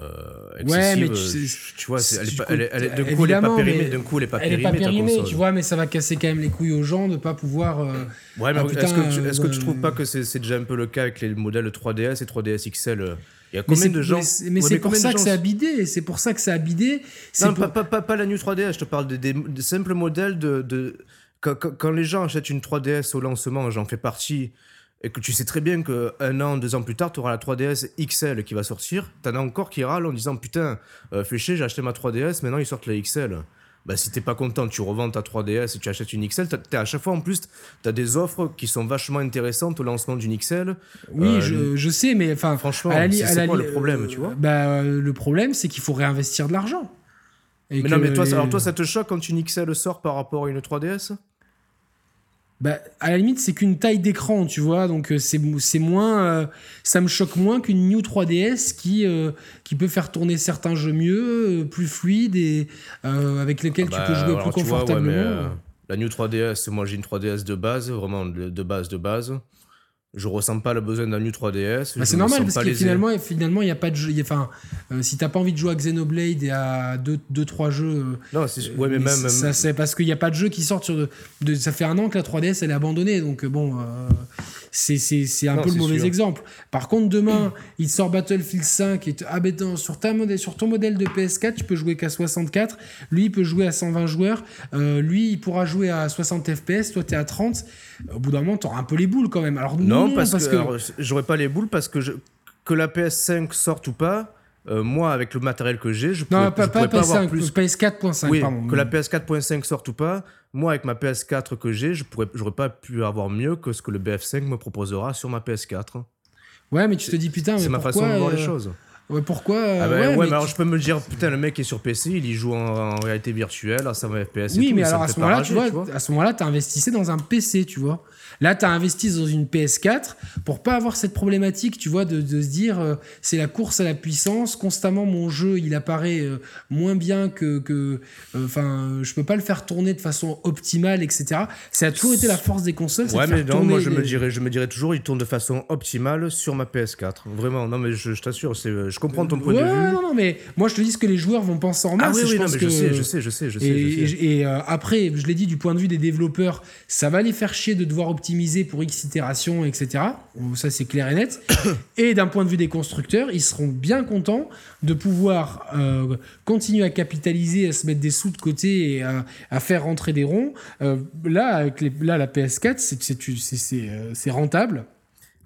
Ouais, mais tu euh, sais- tu vois, elle est pas- coup, elle est- elle est- d'un coup, elle est pas périmée, mais d'un coup, elle est pas est périmée, pas tu vois, mais ça va casser quand même les couilles aux gens de pas pouvoir. euh, Ouais, mais Ah, est-ce que, tu- est-ce que tu trouves pas que c'est déjà un peu le cas avec les modèles 3DS et 3DS XL Il y a combien de gens mais c'est- mais Ouais, c'est pour ça que gens- c'est abidé. C'est pour ça que c'est abidé. C'est Non, pour- pas, pas, pas, pas la New 3DS, je te parle des, des- des simples modèles de. de- quand, quand- quand les gens achètent une 3DS au lancement, j'en fais partie, et que tu sais très bien qu'un an, deux ans plus tard, tu auras la 3DS XL qui va sortir, t'en as encore qui râlent en disant Putain, euh, fais chier, j'ai acheté ma 3DS, maintenant ils sortent la XL. Bah, si t'es pas content, tu revends ta 3DS et tu achètes une XL. T'as- à chaque fois, en plus, tu as des offres qui sont vachement intéressantes au lancement d'une XL. Oui, Euh, je, je sais, mais enfin, Franchement, c'est- quoi le problème, euh, tu vois? Bah, euh, le problème, c'est qu'il faut réinvestir de l'argent. Mais non, mais toi, les- alors toi, ça te choque quand une XL sort par rapport à une 3DS Bah, à la limite, c'est qu'une taille d'écran, tu vois, donc euh, c'est moins, euh, ça me choque moins qu'une New 3DS qui euh, qui peut faire tourner certains jeux mieux, plus fluides et euh, avec lesquels Bah, tu peux jouer alors, plus tu vois, ouais, confortablement. mais, la New 3DS, moi j'ai une 3DS de base, vraiment de base, de base. Je ressens pas le besoin d'un New 3DS. Bah, c'est normal parce que finalement, finalement, il y a pas de jeu. Enfin, euh, si t'as pas envie de jouer à Xenoblade et à 2 deux, trois jeux, euh, Non, c'est ouais, mais mais même. ça, c'est parce qu'il n'y a pas de jeu qui sortent sur. De, de- ça fait un an que la 3DS elle est abandonnée, donc euh, bon, euh, c'est c'est- c'est un Non, peu le mauvais sûr. exemple. Par contre, demain, il sort Battlefield 5 et ah, ben, dans- sur, ta modèle, sur ton modèle de PS4, tu peux jouer qu'à 64. Lui, il peut jouer à 120 joueurs. Euh, lui, il pourra jouer à 60 FPS. Toi, t'es à 30. Au bout d'un moment, t'auras un peu les boules quand même. Alors, non, non, parce, que, alors, j'aurais pas les boules parce que je- que la PS5 sorte ou pas, euh, moi avec le matériel que j'ai, je pourrais, non, je pas, pas pourrais pas avoir PS5, plus. PS4.5, Oui, pardon. que la PS4.5 sorte ou pas, moi avec ma PS4 que j'ai, je pourrais, j'aurais pas pu avoir mieux que ce que le BF5 me proposera sur ma PS4. Ouais, mais tu te dis putain, C'est ma pourquoi, façon de voir les euh, choses. Ouais, pourquoi euh, Ah bah ouais, ouais, mais mais alors tu- je peux me dire, putain, le mec est sur PC, il y joue en, en réalité virtuelle, à 120 FPS et Oui, tout, mais alors à ce moment-là, tu rager, vois, à ce moment-là, tu investissais dans un PC, tu vois. Là, tu as investi dans une PS4 pour pas avoir cette problématique, tu vois, de, de se dire euh, c'est la course à la puissance, constamment mon jeu, il apparaît euh, moins bien que que enfin, je peux pas le faire tourner de façon optimale, etc. Ça a toujours été la force des consoles, Ouais, mais non, moi je me, dirais, je me dirais toujours, il tourne de façon optimale sur ma PS4. Vraiment, non, mais je, je t'assure, c'est, je, je comprends ton point Ouais, de vue. non, non, mais moi je te dis ce que les joueurs vont penser en Ah masse. oui, je oui, non, mais que... je sais, je sais, je sais, je sais. Et, je sais. et, euh, après, je l'ai dit, du point de vue des développeurs, ça va les faire chier de devoir optimiser pour X itérations, etc. Ça, c'est clair et net. et d'un point de vue des constructeurs, ils seront bien contents de pouvoir euh, continuer à capitaliser, à se mettre des sous de côté et à, à faire rentrer des ronds. Euh, là, avec les- là, la PS4, c'est- c'est c'est- c'est, euh, c'est rentable.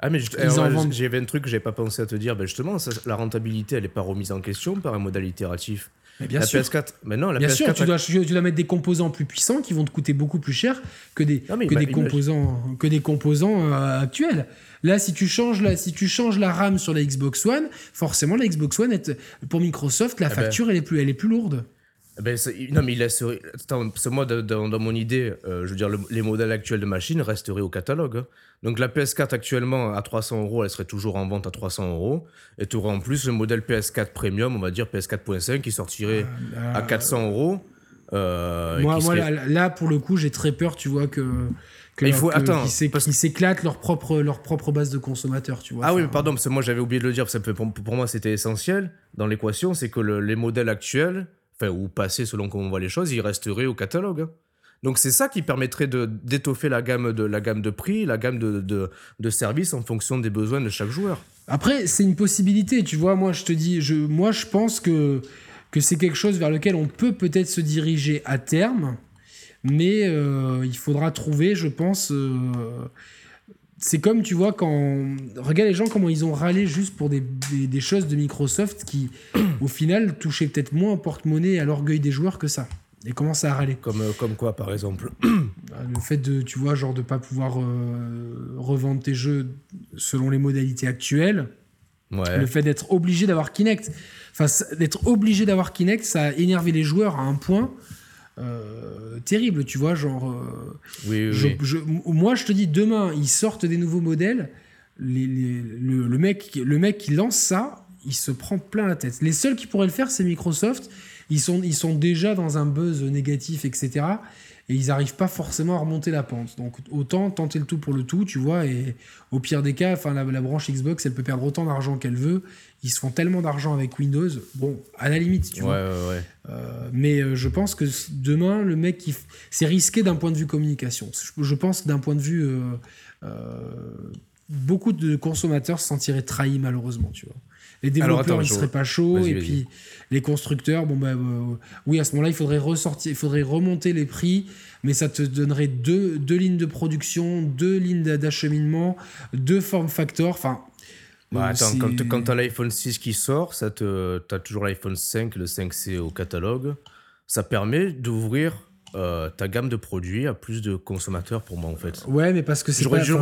Ah, mais ouais, vendent. j'avais un truc que j'avais pas pensé à te dire. Ben justement, ça- la rentabilité, elle est pas remise en question par un modèle itératif. Mais bien la sûr. PS4, mais non, la Bien PS4, sûr, tu dois, tu dois mettre des composants plus puissants qui vont te coûter beaucoup plus cher que des, Non, que ima- des composants, que des composants euh, actuels. Là, si tu, changes la, si tu changes la RAM sur la Xbox One, forcément, la Xbox One, est, pour Microsoft, la ben. facture, elle, est plus, elle est plus lourde. Ben, c'est- non, mais il parce que moi, dans, mon idée, euh, je veux dire, le- les modèles actuels de machines resteraient au catalogue. hein. Donc la PS4 actuellement à 300 euros, elle serait toujours en vente à 300 euros. Et tu aurais en plus le modèle PS4 Premium, on va dire PS4.5, qui sortirait à 400 euros. euh, moi, qui moi serait- là, là, pour le coup, j'ai très peur, tu vois, que. que il faut- qu'ils parce qu'ils s'éclatent leur propre, leur propre base de consommateurs, tu vois. Ah oui, mais pardon, parce que moi j'avais oublié de le dire, parce que pour, pour moi c'était essentiel dans l'équation, c'est que le- les modèles actuels, ou passés selon comment on voit les choses, ils resteraient au catalogue. hein. Donc c'est ça qui permettrait d'étoffer la gamme de la gamme de prix, la gamme de, de, de services en fonction des besoins de chaque joueur. Après, c'est une possibilité, tu vois. Moi, je te dis, je, moi, je pense que, que c'est quelque chose vers lequel on peut peut-être se diriger à terme, mais euh, il faudra trouver, je pense. euh, c'est comme, tu vois, quand. Regarde les gens, comment ils ont râlé juste pour des, des, des choses de Microsoft qui, au final, touchaient peut-être moins au porte-monnaie et à l'orgueil des joueurs que ça. Et commencent à râler. Comme, euh, comme quoi par exemple Le fait de, tu vois, genre de pas pouvoir euh, revendre tes jeux selon les modalités actuelles. Ouais. Le fait d'être obligé d'avoir Kinect, enfin, d'être obligé d'avoir Kinect, ça a énervé les joueurs à un point euh, terrible, tu vois. Genre, euh, Oui, oui, je- oui. je- m- moi, je te dis, demain, ils sortent des nouveaux modèles. les- les- le, le mec, le mec qui lance ça, il se prend plein la tête. Les seuls qui pourraient le faire, c'est Microsoft. Ils sont, ils sont déjà dans un buzz négatif, etc. Et ils n'arrivent pas forcément à remonter la pente. Donc autant tenter le tout pour le tout, tu vois. Et au pire des cas, enfin la, la branche Xbox, elle peut perdre autant d'argent qu'elle veut. Ils se font tellement d'argent avec Windows. Bon, à la limite, tu Ouais, vois. ouais, ouais. Euh, mais euh, je pense que demain, le mec, f- c'est risqué d'un point de vue communication. Je, je pense que d'un point de vue, euh, euh, beaucoup de consommateurs se sentiraient trahis malheureusement, tu vois. Les Alors, développeurs, attends, ils seraient pas chauds, et puis les constructeurs, bon bah euh, oui, à ce moment-là, il faudrait ressortir, il faudrait remonter les prix, mais ça te donnerait deux, deux lignes de production, deux lignes d'a- d'acheminement, deux form factors, enfin. Bah, euh, attends, quand, quand t'as l'iPhone 6 qui sort, te, t'as toujours l'iPhone 5, le 5C au catalogue. Ça permet d'ouvrir euh, ta gamme de produits à plus de consommateurs pour moi en fait. Ouais, mais parce que c'est J'aurais dû,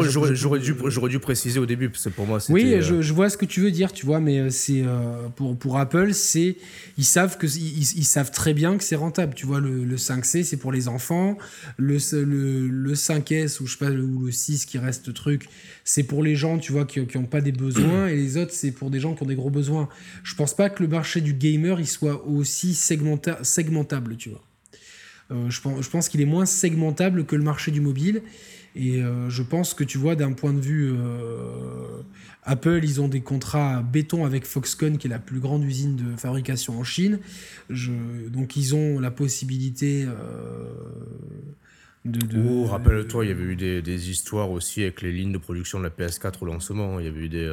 j'aurais dû préciser au début, parce que pour moi c'était. Oui, je, je vois ce que tu veux dire, tu vois, mais euh, c'est euh, pour, pour Apple, c'est ils savent que ils, ils savent très bien que c'est rentable, tu vois. Le, le 5C, c'est pour les enfants, le, le, le 5S ou je sais pas ou le 6 qui reste truc, c'est pour les gens, tu vois, qui qui ont pas des besoins, et les autres, c'est pour des gens qui ont des gros besoins. Je pense pas que le marché du gamer il soit aussi segmenta- segmentable, tu vois. Euh, je pense, qu'il est moins segmentable que le marché du mobile. Et euh, je pense que tu vois, d'un point de vue euh, Apple, ils ont des contrats béton avec Foxconn, qui est la plus grande usine de fabrication en Chine. Donc ils ont la possibilité de... Oh, rappelle-toi, il y avait eu des, histoires aussi avec les lignes de production de la PS4 au lancement. Il y avait eu des.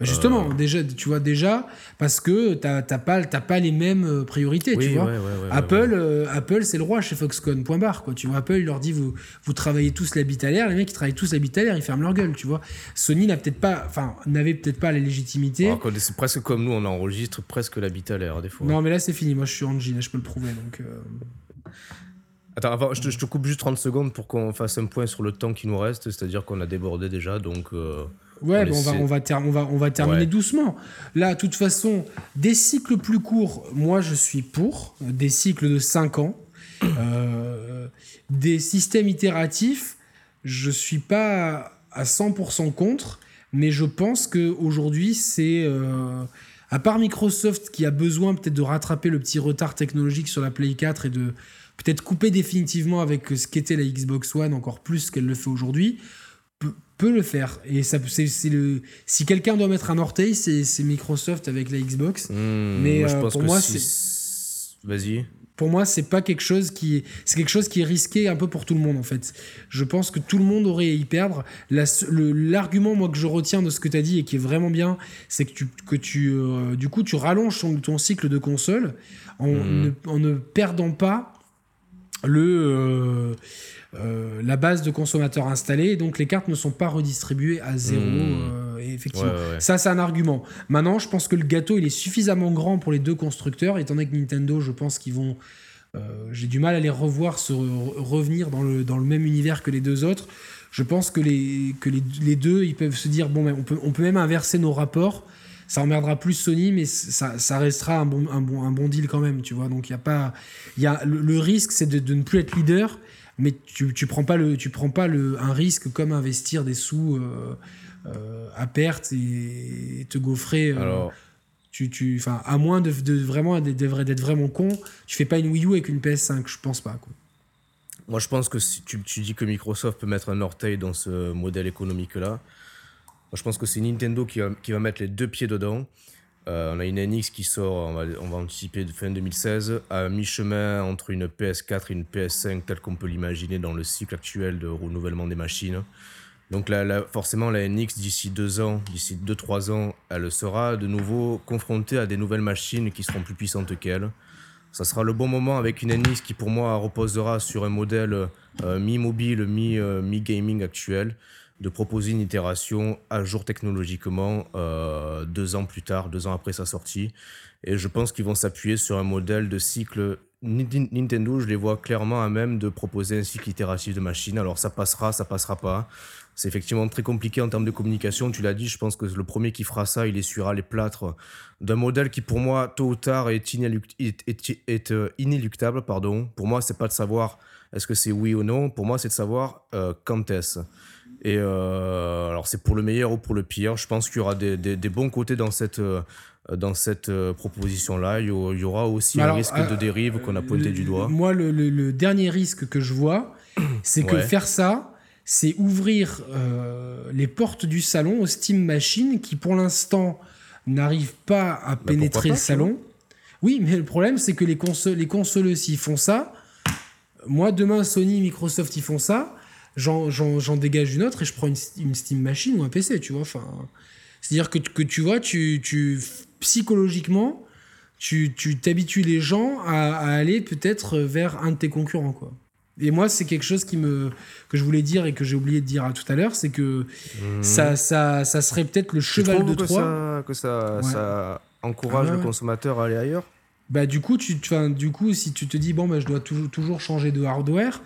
Bah, justement, déjà, tu vois, déjà, parce que t'as pas, pas les mêmes euh, priorités, Oui, tu vois. ouais, ouais, ouais, Apple, euh, Apple c'est le roi chez Foxconn, point barre. Quoi. Tu vois, Apple, il leur dit vous, vous travaillez tous à l'air, les mecs, ils travaillent tous à l'air, ils ferment leur gueule, tu vois. Sony n'a peut-être pas, enfin, n'avait peut-être pas la légitimité. C'est presque comme nous, on enregistre presque l'habit à l'air des fois. non, mais là, c'est fini. Moi, je suis en jean, je peux le prouver. Donc, euh, Attends, avant, je, te, je te coupe juste 30 secondes pour qu'on fasse un point sur le temps qui nous reste, c'est-à-dire qu'on a débordé déjà, donc. euh, Ouais, On va, on, va ter- on, va, on va terminer Ouais. doucement. Là, de toute façon, des cycles plus courts, moi je suis pour. Des cycles de 5 ans. Euh, des systèmes itératifs, je suis pas à 100% contre, mais je pense qu'aujourd'hui, c'est. euh, à part Microsoft qui a besoin peut-être de rattraper le petit retard technologique sur la Play 4 et de peut-être couper définitivement avec ce qu'était la Xbox One, encore plus qu'elle le fait aujourd'hui. Pe- peux le faire. Et ça, c'est, le, si quelqu'un doit mettre un orteil, c'est, Microsoft avec la Xbox. Hmm, Mais euh, pour moi, c'est. Vas-y. Pour moi, c'est pas quelque chose qui est, c'est quelque chose qui est risqué un peu pour tout le monde en fait. Je pense que tout le monde aurait à y perdre. l'argument moi que je retiens de ce que tu as dit et qui est vraiment bien, c'est que tu, que tu, euh, du coup, tu rallonges ton, cycle de console en, hmm. ne, en ne, perdant pas le euh, euh, la base de consommateurs installés, donc les cartes ne sont pas redistribuées à zéro. Hmm. Euh, effectivement, ça c'est un argument. Maintenant, je pense que le gâteau il est suffisamment grand pour les deux constructeurs, étant donné que Nintendo, je pense qu'ils vont euh, j'ai du mal à les revoir se revenir dans le, dans le même univers que les deux autres. Je pense que les, que les, les deux, ils peuvent se dire bon, ben, on, peut, on peut même inverser nos rapports. Ça emmerdera plus Sony, mais ça, ça restera un bon, un, bon, un bon deal quand même, tu vois. Donc, il y a pas. Y a, le, risque, c'est de, de, ne plus être leader mais tu, tu prends pas le tu prends pas le un risque comme investir des sous euh, euh, à perte et, te gaufrer euh, Alors... tu tu à moins de, de vraiment d'être vraiment con tu fais pas une Wii U avec une PS5 je pense pas quoi. moi je pense que si tu, tu dis que Microsoft peut mettre un orteil dans ce modèle économique là je pense que c'est Nintendo qui va, mettre les deux pieds dedans euh, on a une NX qui sort, on va, anticiper fin 2016, à mi-chemin entre une PS4 et une PS5 telle qu'on peut l'imaginer dans le cycle actuel de renouvellement des machines. Donc là, forcément, la NX, d'ici deux ans, d'ici deux, trois ans, elle sera de nouveau confrontée à des nouvelles machines qui seront plus puissantes qu'elle. Ça sera le bon moment avec une NX qui, pour moi, reposera sur un modèle euh, mi-mobile, euh, mi-gaming actuel de proposer une itération à jour technologiquement euh, deux ans plus tard, deux ans après sa sortie. Et je pense qu'ils vont s'appuyer sur un modèle de cycle. Nintendo, je les vois clairement à même de proposer un cycle itératif de machine. Alors ça passera, ça passera pas. C'est effectivement très compliqué en termes de communication. Tu l'as dit, je pense que le premier qui fera ça, il essuiera les plâtres d'un modèle qui, pour moi, tôt ou tard, est, est, euh, inéluctable. Pardon. Pour moi, c'est pas de savoir est-ce que c'est oui ou non. Pour moi, c'est de savoir euh, quand est-ce. Et euh, alors, c'est pour le meilleur ou pour le pire. Je pense qu'il y aura des, des, bons côtés dans cette, euh, dans cette euh, proposition-là. Il y aura aussi un risque de dérive qu'on a pointé du doigt. Moi, le, le, dernier risque que je vois, c'est que faire ça, c'est ouvrir les portes du salon aux Steam Machines qui, pour l'instant, n'arrivent pas à bah, pénétrer le salon. Oui, mais le problème, c'est que les, consoles, les consoleux, s'ils font ça, moi, demain, Sony, Microsoft, ils font ça j'en dégage une autre et je prends une, Steam Machine ou un PC, tu vois. Enfin, C'est-à-dire que, que, tu vois, tu, tu psychologiquement, tu t'habitues les gens à, aller peut-être vers un de tes concurrents, quoi. Et moi, c'est quelque chose qui me, que je voulais dire et que j'ai oublié de dire tout à l'heure, c'est que mhm. ça, ça, ça, serait peut-être le cheval de Troie. Ça, que ça, ça encourage ah le consommateur à aller ailleurs? Bah, du coup, tu, du coup, si tu te dis, bon, bah, je dois toujours, toujours changer de hardware,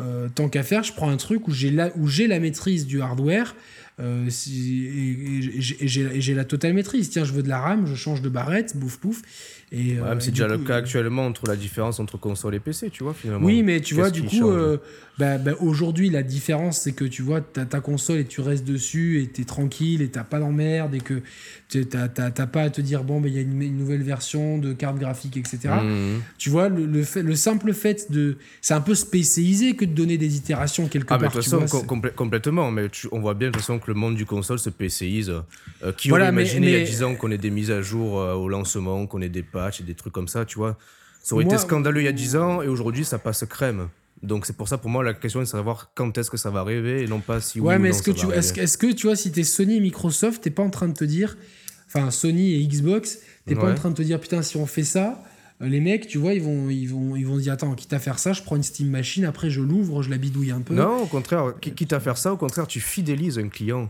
euh, tant qu'à faire, je prends un truc où j'ai la, où j'ai la maîtrise du hardware euh, et, j'ai la totale maîtrise. Tiens, je veux de la RAM, je change de barrette, bouf pouf. Et, euh, c'est déjà le cas actuellement entre la différence entre console et PC, tu vois, finalement. Oui, mais tu vois, du coup, bah, bah, aujourd'hui, la différence, c'est que tu vois, tu as ta console et tu restes dessus et tu es tranquille et tu pas d'emmerde et que tu n'as pas à te dire, bon, il y a une, nouvelle version de carte graphique, etc. Mmh. Tu vois, le, le, fait, le, simple fait de. C'est un peu spécialisé que de donner des itérations quelque ah, part. de toute façon, complètement. Mais on voit bien de toute façon que le monde du console se PCise. Euh, qui aurait imaginé il y a 10 ans qu'on ait des mises à jour euh, au lancement, qu'on ait des patchs et des trucs comme ça, tu vois? Ça aurait été scandaleux il y a 10 ans et aujourd'hui ça passe crème. Donc c'est pour ça pour moi la question est de savoir quand est-ce que ça va arriver et non pas si ouais, oui mais est-ce que, tu, est-ce, que tu vois si t'es Sony et Microsoft t'es pas en train de te dire enfin Sony et Xbox t'es pas en train de te dire putain si on fait ça euh, les mecs tu vois ils vont ils vont ils vont dire attends quitte à faire ça je prends une Steam Machine après je l'ouvre je la bidouille un peu. Non au contraire quitte à faire ça au contraire tu fidélises un client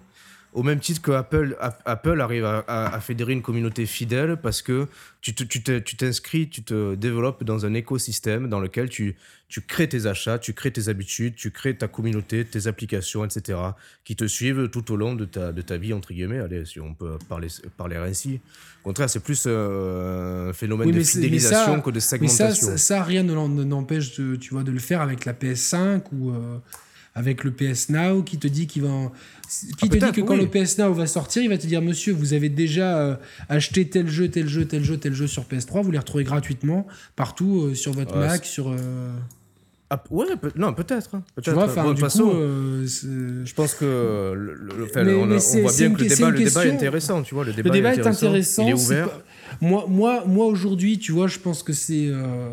au même titre que Apple, Apple arrive à, fédérer une communauté fidèle parce que tu t'inscris, tu, te développes dans un écosystème dans lequel tu, tu crées tes achats, tu crées tes habitudes, tu crées ta communauté, tes applications, etc., qui te suivent tout au long de ta, de ta vie, entre guillemets, allez, si on peut parler, parler ainsi. Au contraire, c'est plus euh, un phénomène de fidélisation que de segmentation. Mais ça, ça, rien ne n'empêche de, tu vois, de le faire avec la PS5 ou... Euh, avec le PS Now qui te dit qu'il va qui te dit que quand le PS Now va sortir, il va te dire monsieur, vous avez déjà euh, acheté tel jeu, tel jeu, tel jeu, tel jeu sur PS3, vous les retrouvez gratuitement partout euh, sur votre Mac, sur euh, Ah, ouais, non, peut-être. Hein, tu vois, enfin, du coup, euh, je pense que le, on, voit bien que le débat, est intéressant, tu vois. Le débat, est, intéressant, il est ouvert. Moi, moi, moi aujourd'hui, tu vois, je pense que c'est euh,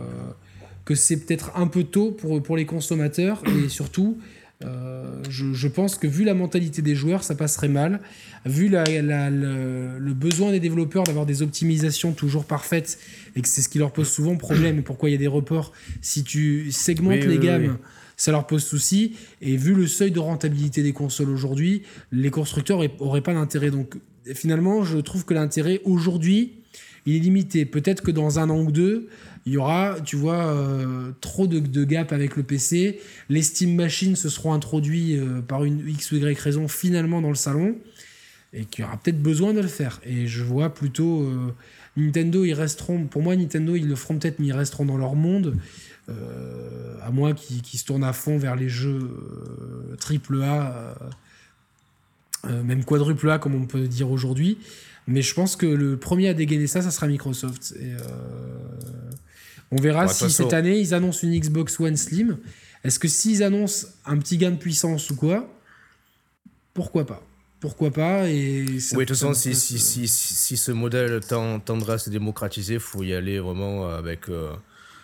que c'est peut-être un peu tôt pour, pour les consommateurs et surtout, euh, je, pense que vu la mentalité des joueurs, ça passerait mal. Vu la, le, besoin des développeurs d'avoir des optimisations toujours parfaites et que c'est ce qui leur pose souvent problème et pourquoi il y a des reports, si tu segmentes les gammes, ça leur pose souci. Et vu le seuil de rentabilité des consoles aujourd'hui, les constructeurs n'auraient pas d'intérêt. Donc finalement, je trouve que l'intérêt aujourd'hui, il est limité. Peut-être que dans un an ou deux, il y aura, tu vois, euh, trop de, de, gap avec le PC. Les Steam Machines se seront introduits euh, par une X ou Y raison finalement dans le salon et qu'il y aura peut-être besoin de le faire. Et je vois plutôt euh, Nintendo, ils resteront, pour moi, Nintendo, ils le feront peut-être, mais ils resteront dans leur monde. à moins qu'ils se tournent à fond vers les jeux triple A, même quadruple A, comme on peut dire aujourd'hui. Mais je pense que le premier à dégainer ça, ça sera Microsoft. Et, on verra si cette année ils annoncent une Xbox One Slim. Est-ce que s'ils annoncent un petit gain de puissance ou quoi, pourquoi pas? Pourquoi pas et Oui, de toute façon, si, si, si, si, ce modèle tendra à se démocratiser, il faut y aller vraiment avec. Euh,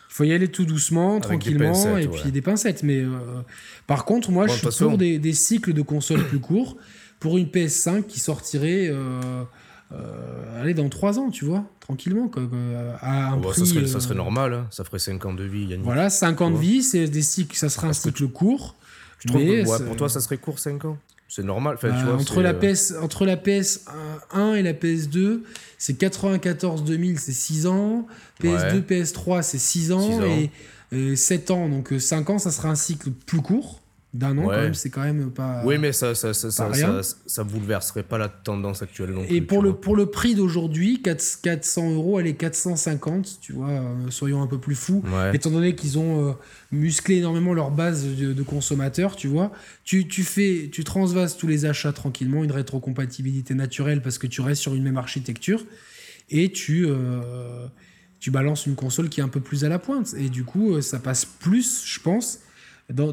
il faut y aller tout doucement, tranquillement, et puis des pincettes. Mais euh, par contre, moi, je suis pour des, des, cycles de consoles plus courts, pour une PS5 qui sortirait. Euh, euh, aller dans 3 ans, tu vois, tranquillement. Quoi, à un prix, ça, serait, ça, serait, euh, normal, hein. ça ferait 5 ans de vie. Yannick, voilà, 5 ans de vie, c'est des cycles, ça serait un cycle court. Je trouve que, pour toi, ça serait court 5 ans c'est normal. Enfin, tu vois, entre, la PS, entre la PS1 et la PS2, c'est 94 2000, c'est 6 ans. PS2, PS3, c'est 6 ans, ans, et 7 ans. Donc 5 ans, ça sera un cycle plus court d'un an quand même, c'est quand même pas. Oui, mais ça ça, ça, ça, ça, bouleverserait pas la tendance actuelle non Et pour, le, pour le prix d'aujourd'hui, 400 euros, elle est 450, tu vois, euh, soyons un peu plus fous. Étant donné qu'ils ont euh, musclé énormément leur base de, consommateurs, tu vois. Tu, tu, fais, tu transvases tous les achats tranquillement, une rétrocompatibilité naturelle parce que tu restes sur une même architecture et tu. Euh, tu balances une console qui est un peu plus à la pointe. Et du coup, ça passe plus, je pense,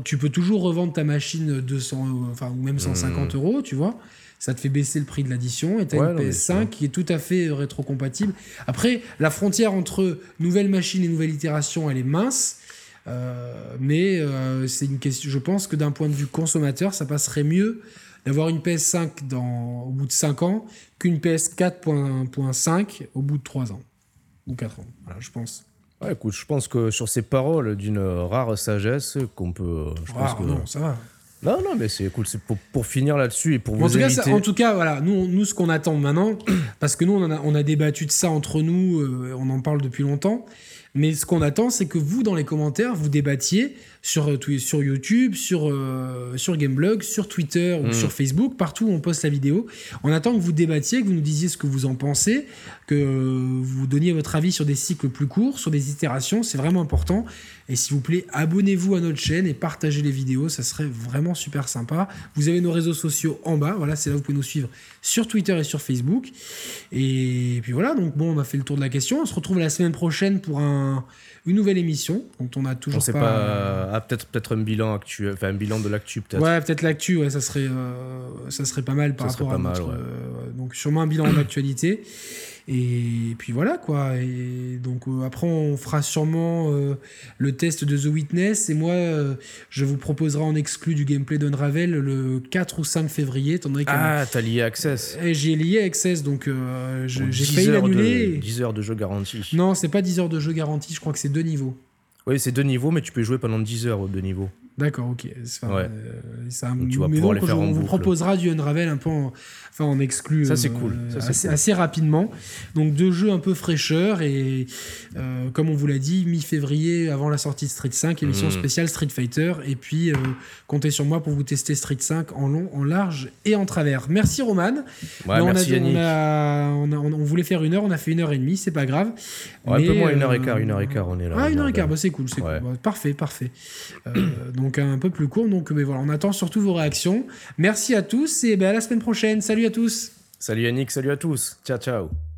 tu peux toujours revendre ta machine 200, enfin, ou même 150 hmm. euros, tu vois. Ça te fait baisser le prix de l'addition et tu as une PS5 qui est tout à fait rétrocompatible. Après, la frontière entre nouvelle machine et nouvelle itération, elle est mince. Euh, mais euh, c'est une question. Je pense que d'un point de vue consommateur, ça passerait mieux d'avoir une PS5 dans, au bout de 5 ans qu'une PS4.5 au bout de 3 ans ou 4 ans. Voilà, je pense écoute, je pense que sur ces paroles d'une rare sagesse qu'on peut. Je pense que... Non, ça va. Non, non, mais c'est cool. C'est pour, pour, finir là-dessus et pour vous en tout, éviter... cas, en tout cas, voilà, nous, nous ce qu'on attend maintenant, parce que nous, on a, on a débattu de ça entre nous, euh, on en parle depuis longtemps. Mais ce qu'on attend, c'est que vous, dans les commentaires, vous débattiez sur, euh, sur YouTube, sur, euh, sur Gameblog, sur Twitter ou mm. sur Facebook, partout où on poste la vidéo. On attend que vous débattiez, que vous nous disiez ce que vous en pensez, que vous donniez votre avis sur des cycles plus courts, sur des itérations. C'est vraiment important. Et s'il vous plaît, abonnez-vous à notre chaîne et partagez les vidéos. Ça serait vraiment super sympa. Vous avez nos réseaux sociaux en bas. Voilà, c'est là où vous pouvez nous suivre sur Twitter et sur Facebook. Et puis voilà, donc bon, on a fait le tour de la question. On se retrouve la semaine prochaine pour un, une nouvelle émission dont on a toujours on pas. pas... Ah, peut-être peut-être un bilan actuel, enfin un bilan de l'actu peut-être. Ouais, peut-être l'actu, ouais, ça serait euh, ça serait pas mal par rapport à notre, euh, donc sûrement un bilan d'actualité. Et puis voilà quoi. Et donc euh, après on fera sûrement euh, le test de The Witness et moi euh, je vous proposerai en exclu du gameplay d'Unravel le 4 ou 5 février. ah, t'as lié Access. J'ai lié Access donc j'ai failli l'annuler. 10 heures de jeu garanti. Non, c'est pas 10 heures de jeu garanti, je crois que c'est deux niveaux. Oui, c'est deux niveaux, mais tu peux jouer pendant 10 heures de niveau. D'accord, ok. Enfin, c'est un tu vas pouvoir les faire on vous proposera du Unravel un peu en, enfin, en exclu. Ça, c'est cool. Ça, assez, cool. assez, rapidement. Donc, deux jeux un peu fraîcheur et euh, comme on vous l'a dit, mi-février avant la sortie de Street 5, émission mm. spéciale Street Fighter. Et puis, euh, comptez sur moi pour vous tester Street 5 en long, en large et en travers. Merci Roman. Ouais, merci on, a, on, a, on, voulait faire une heure, on a fait une heure et demie, c'est pas grave. Ouais, un peu moins une heure et quart, une heure et quart, on est là. Ah, une heure et quart, bah, c'est cool, c'est cool. parfait, parfait. donc, un peu plus court. Donc mais voilà, on attend surtout vos réactions. Merci à tous et ben, à la semaine prochaine. Salut à tous. Salut Yannick, salut à tous. Ciao ciao.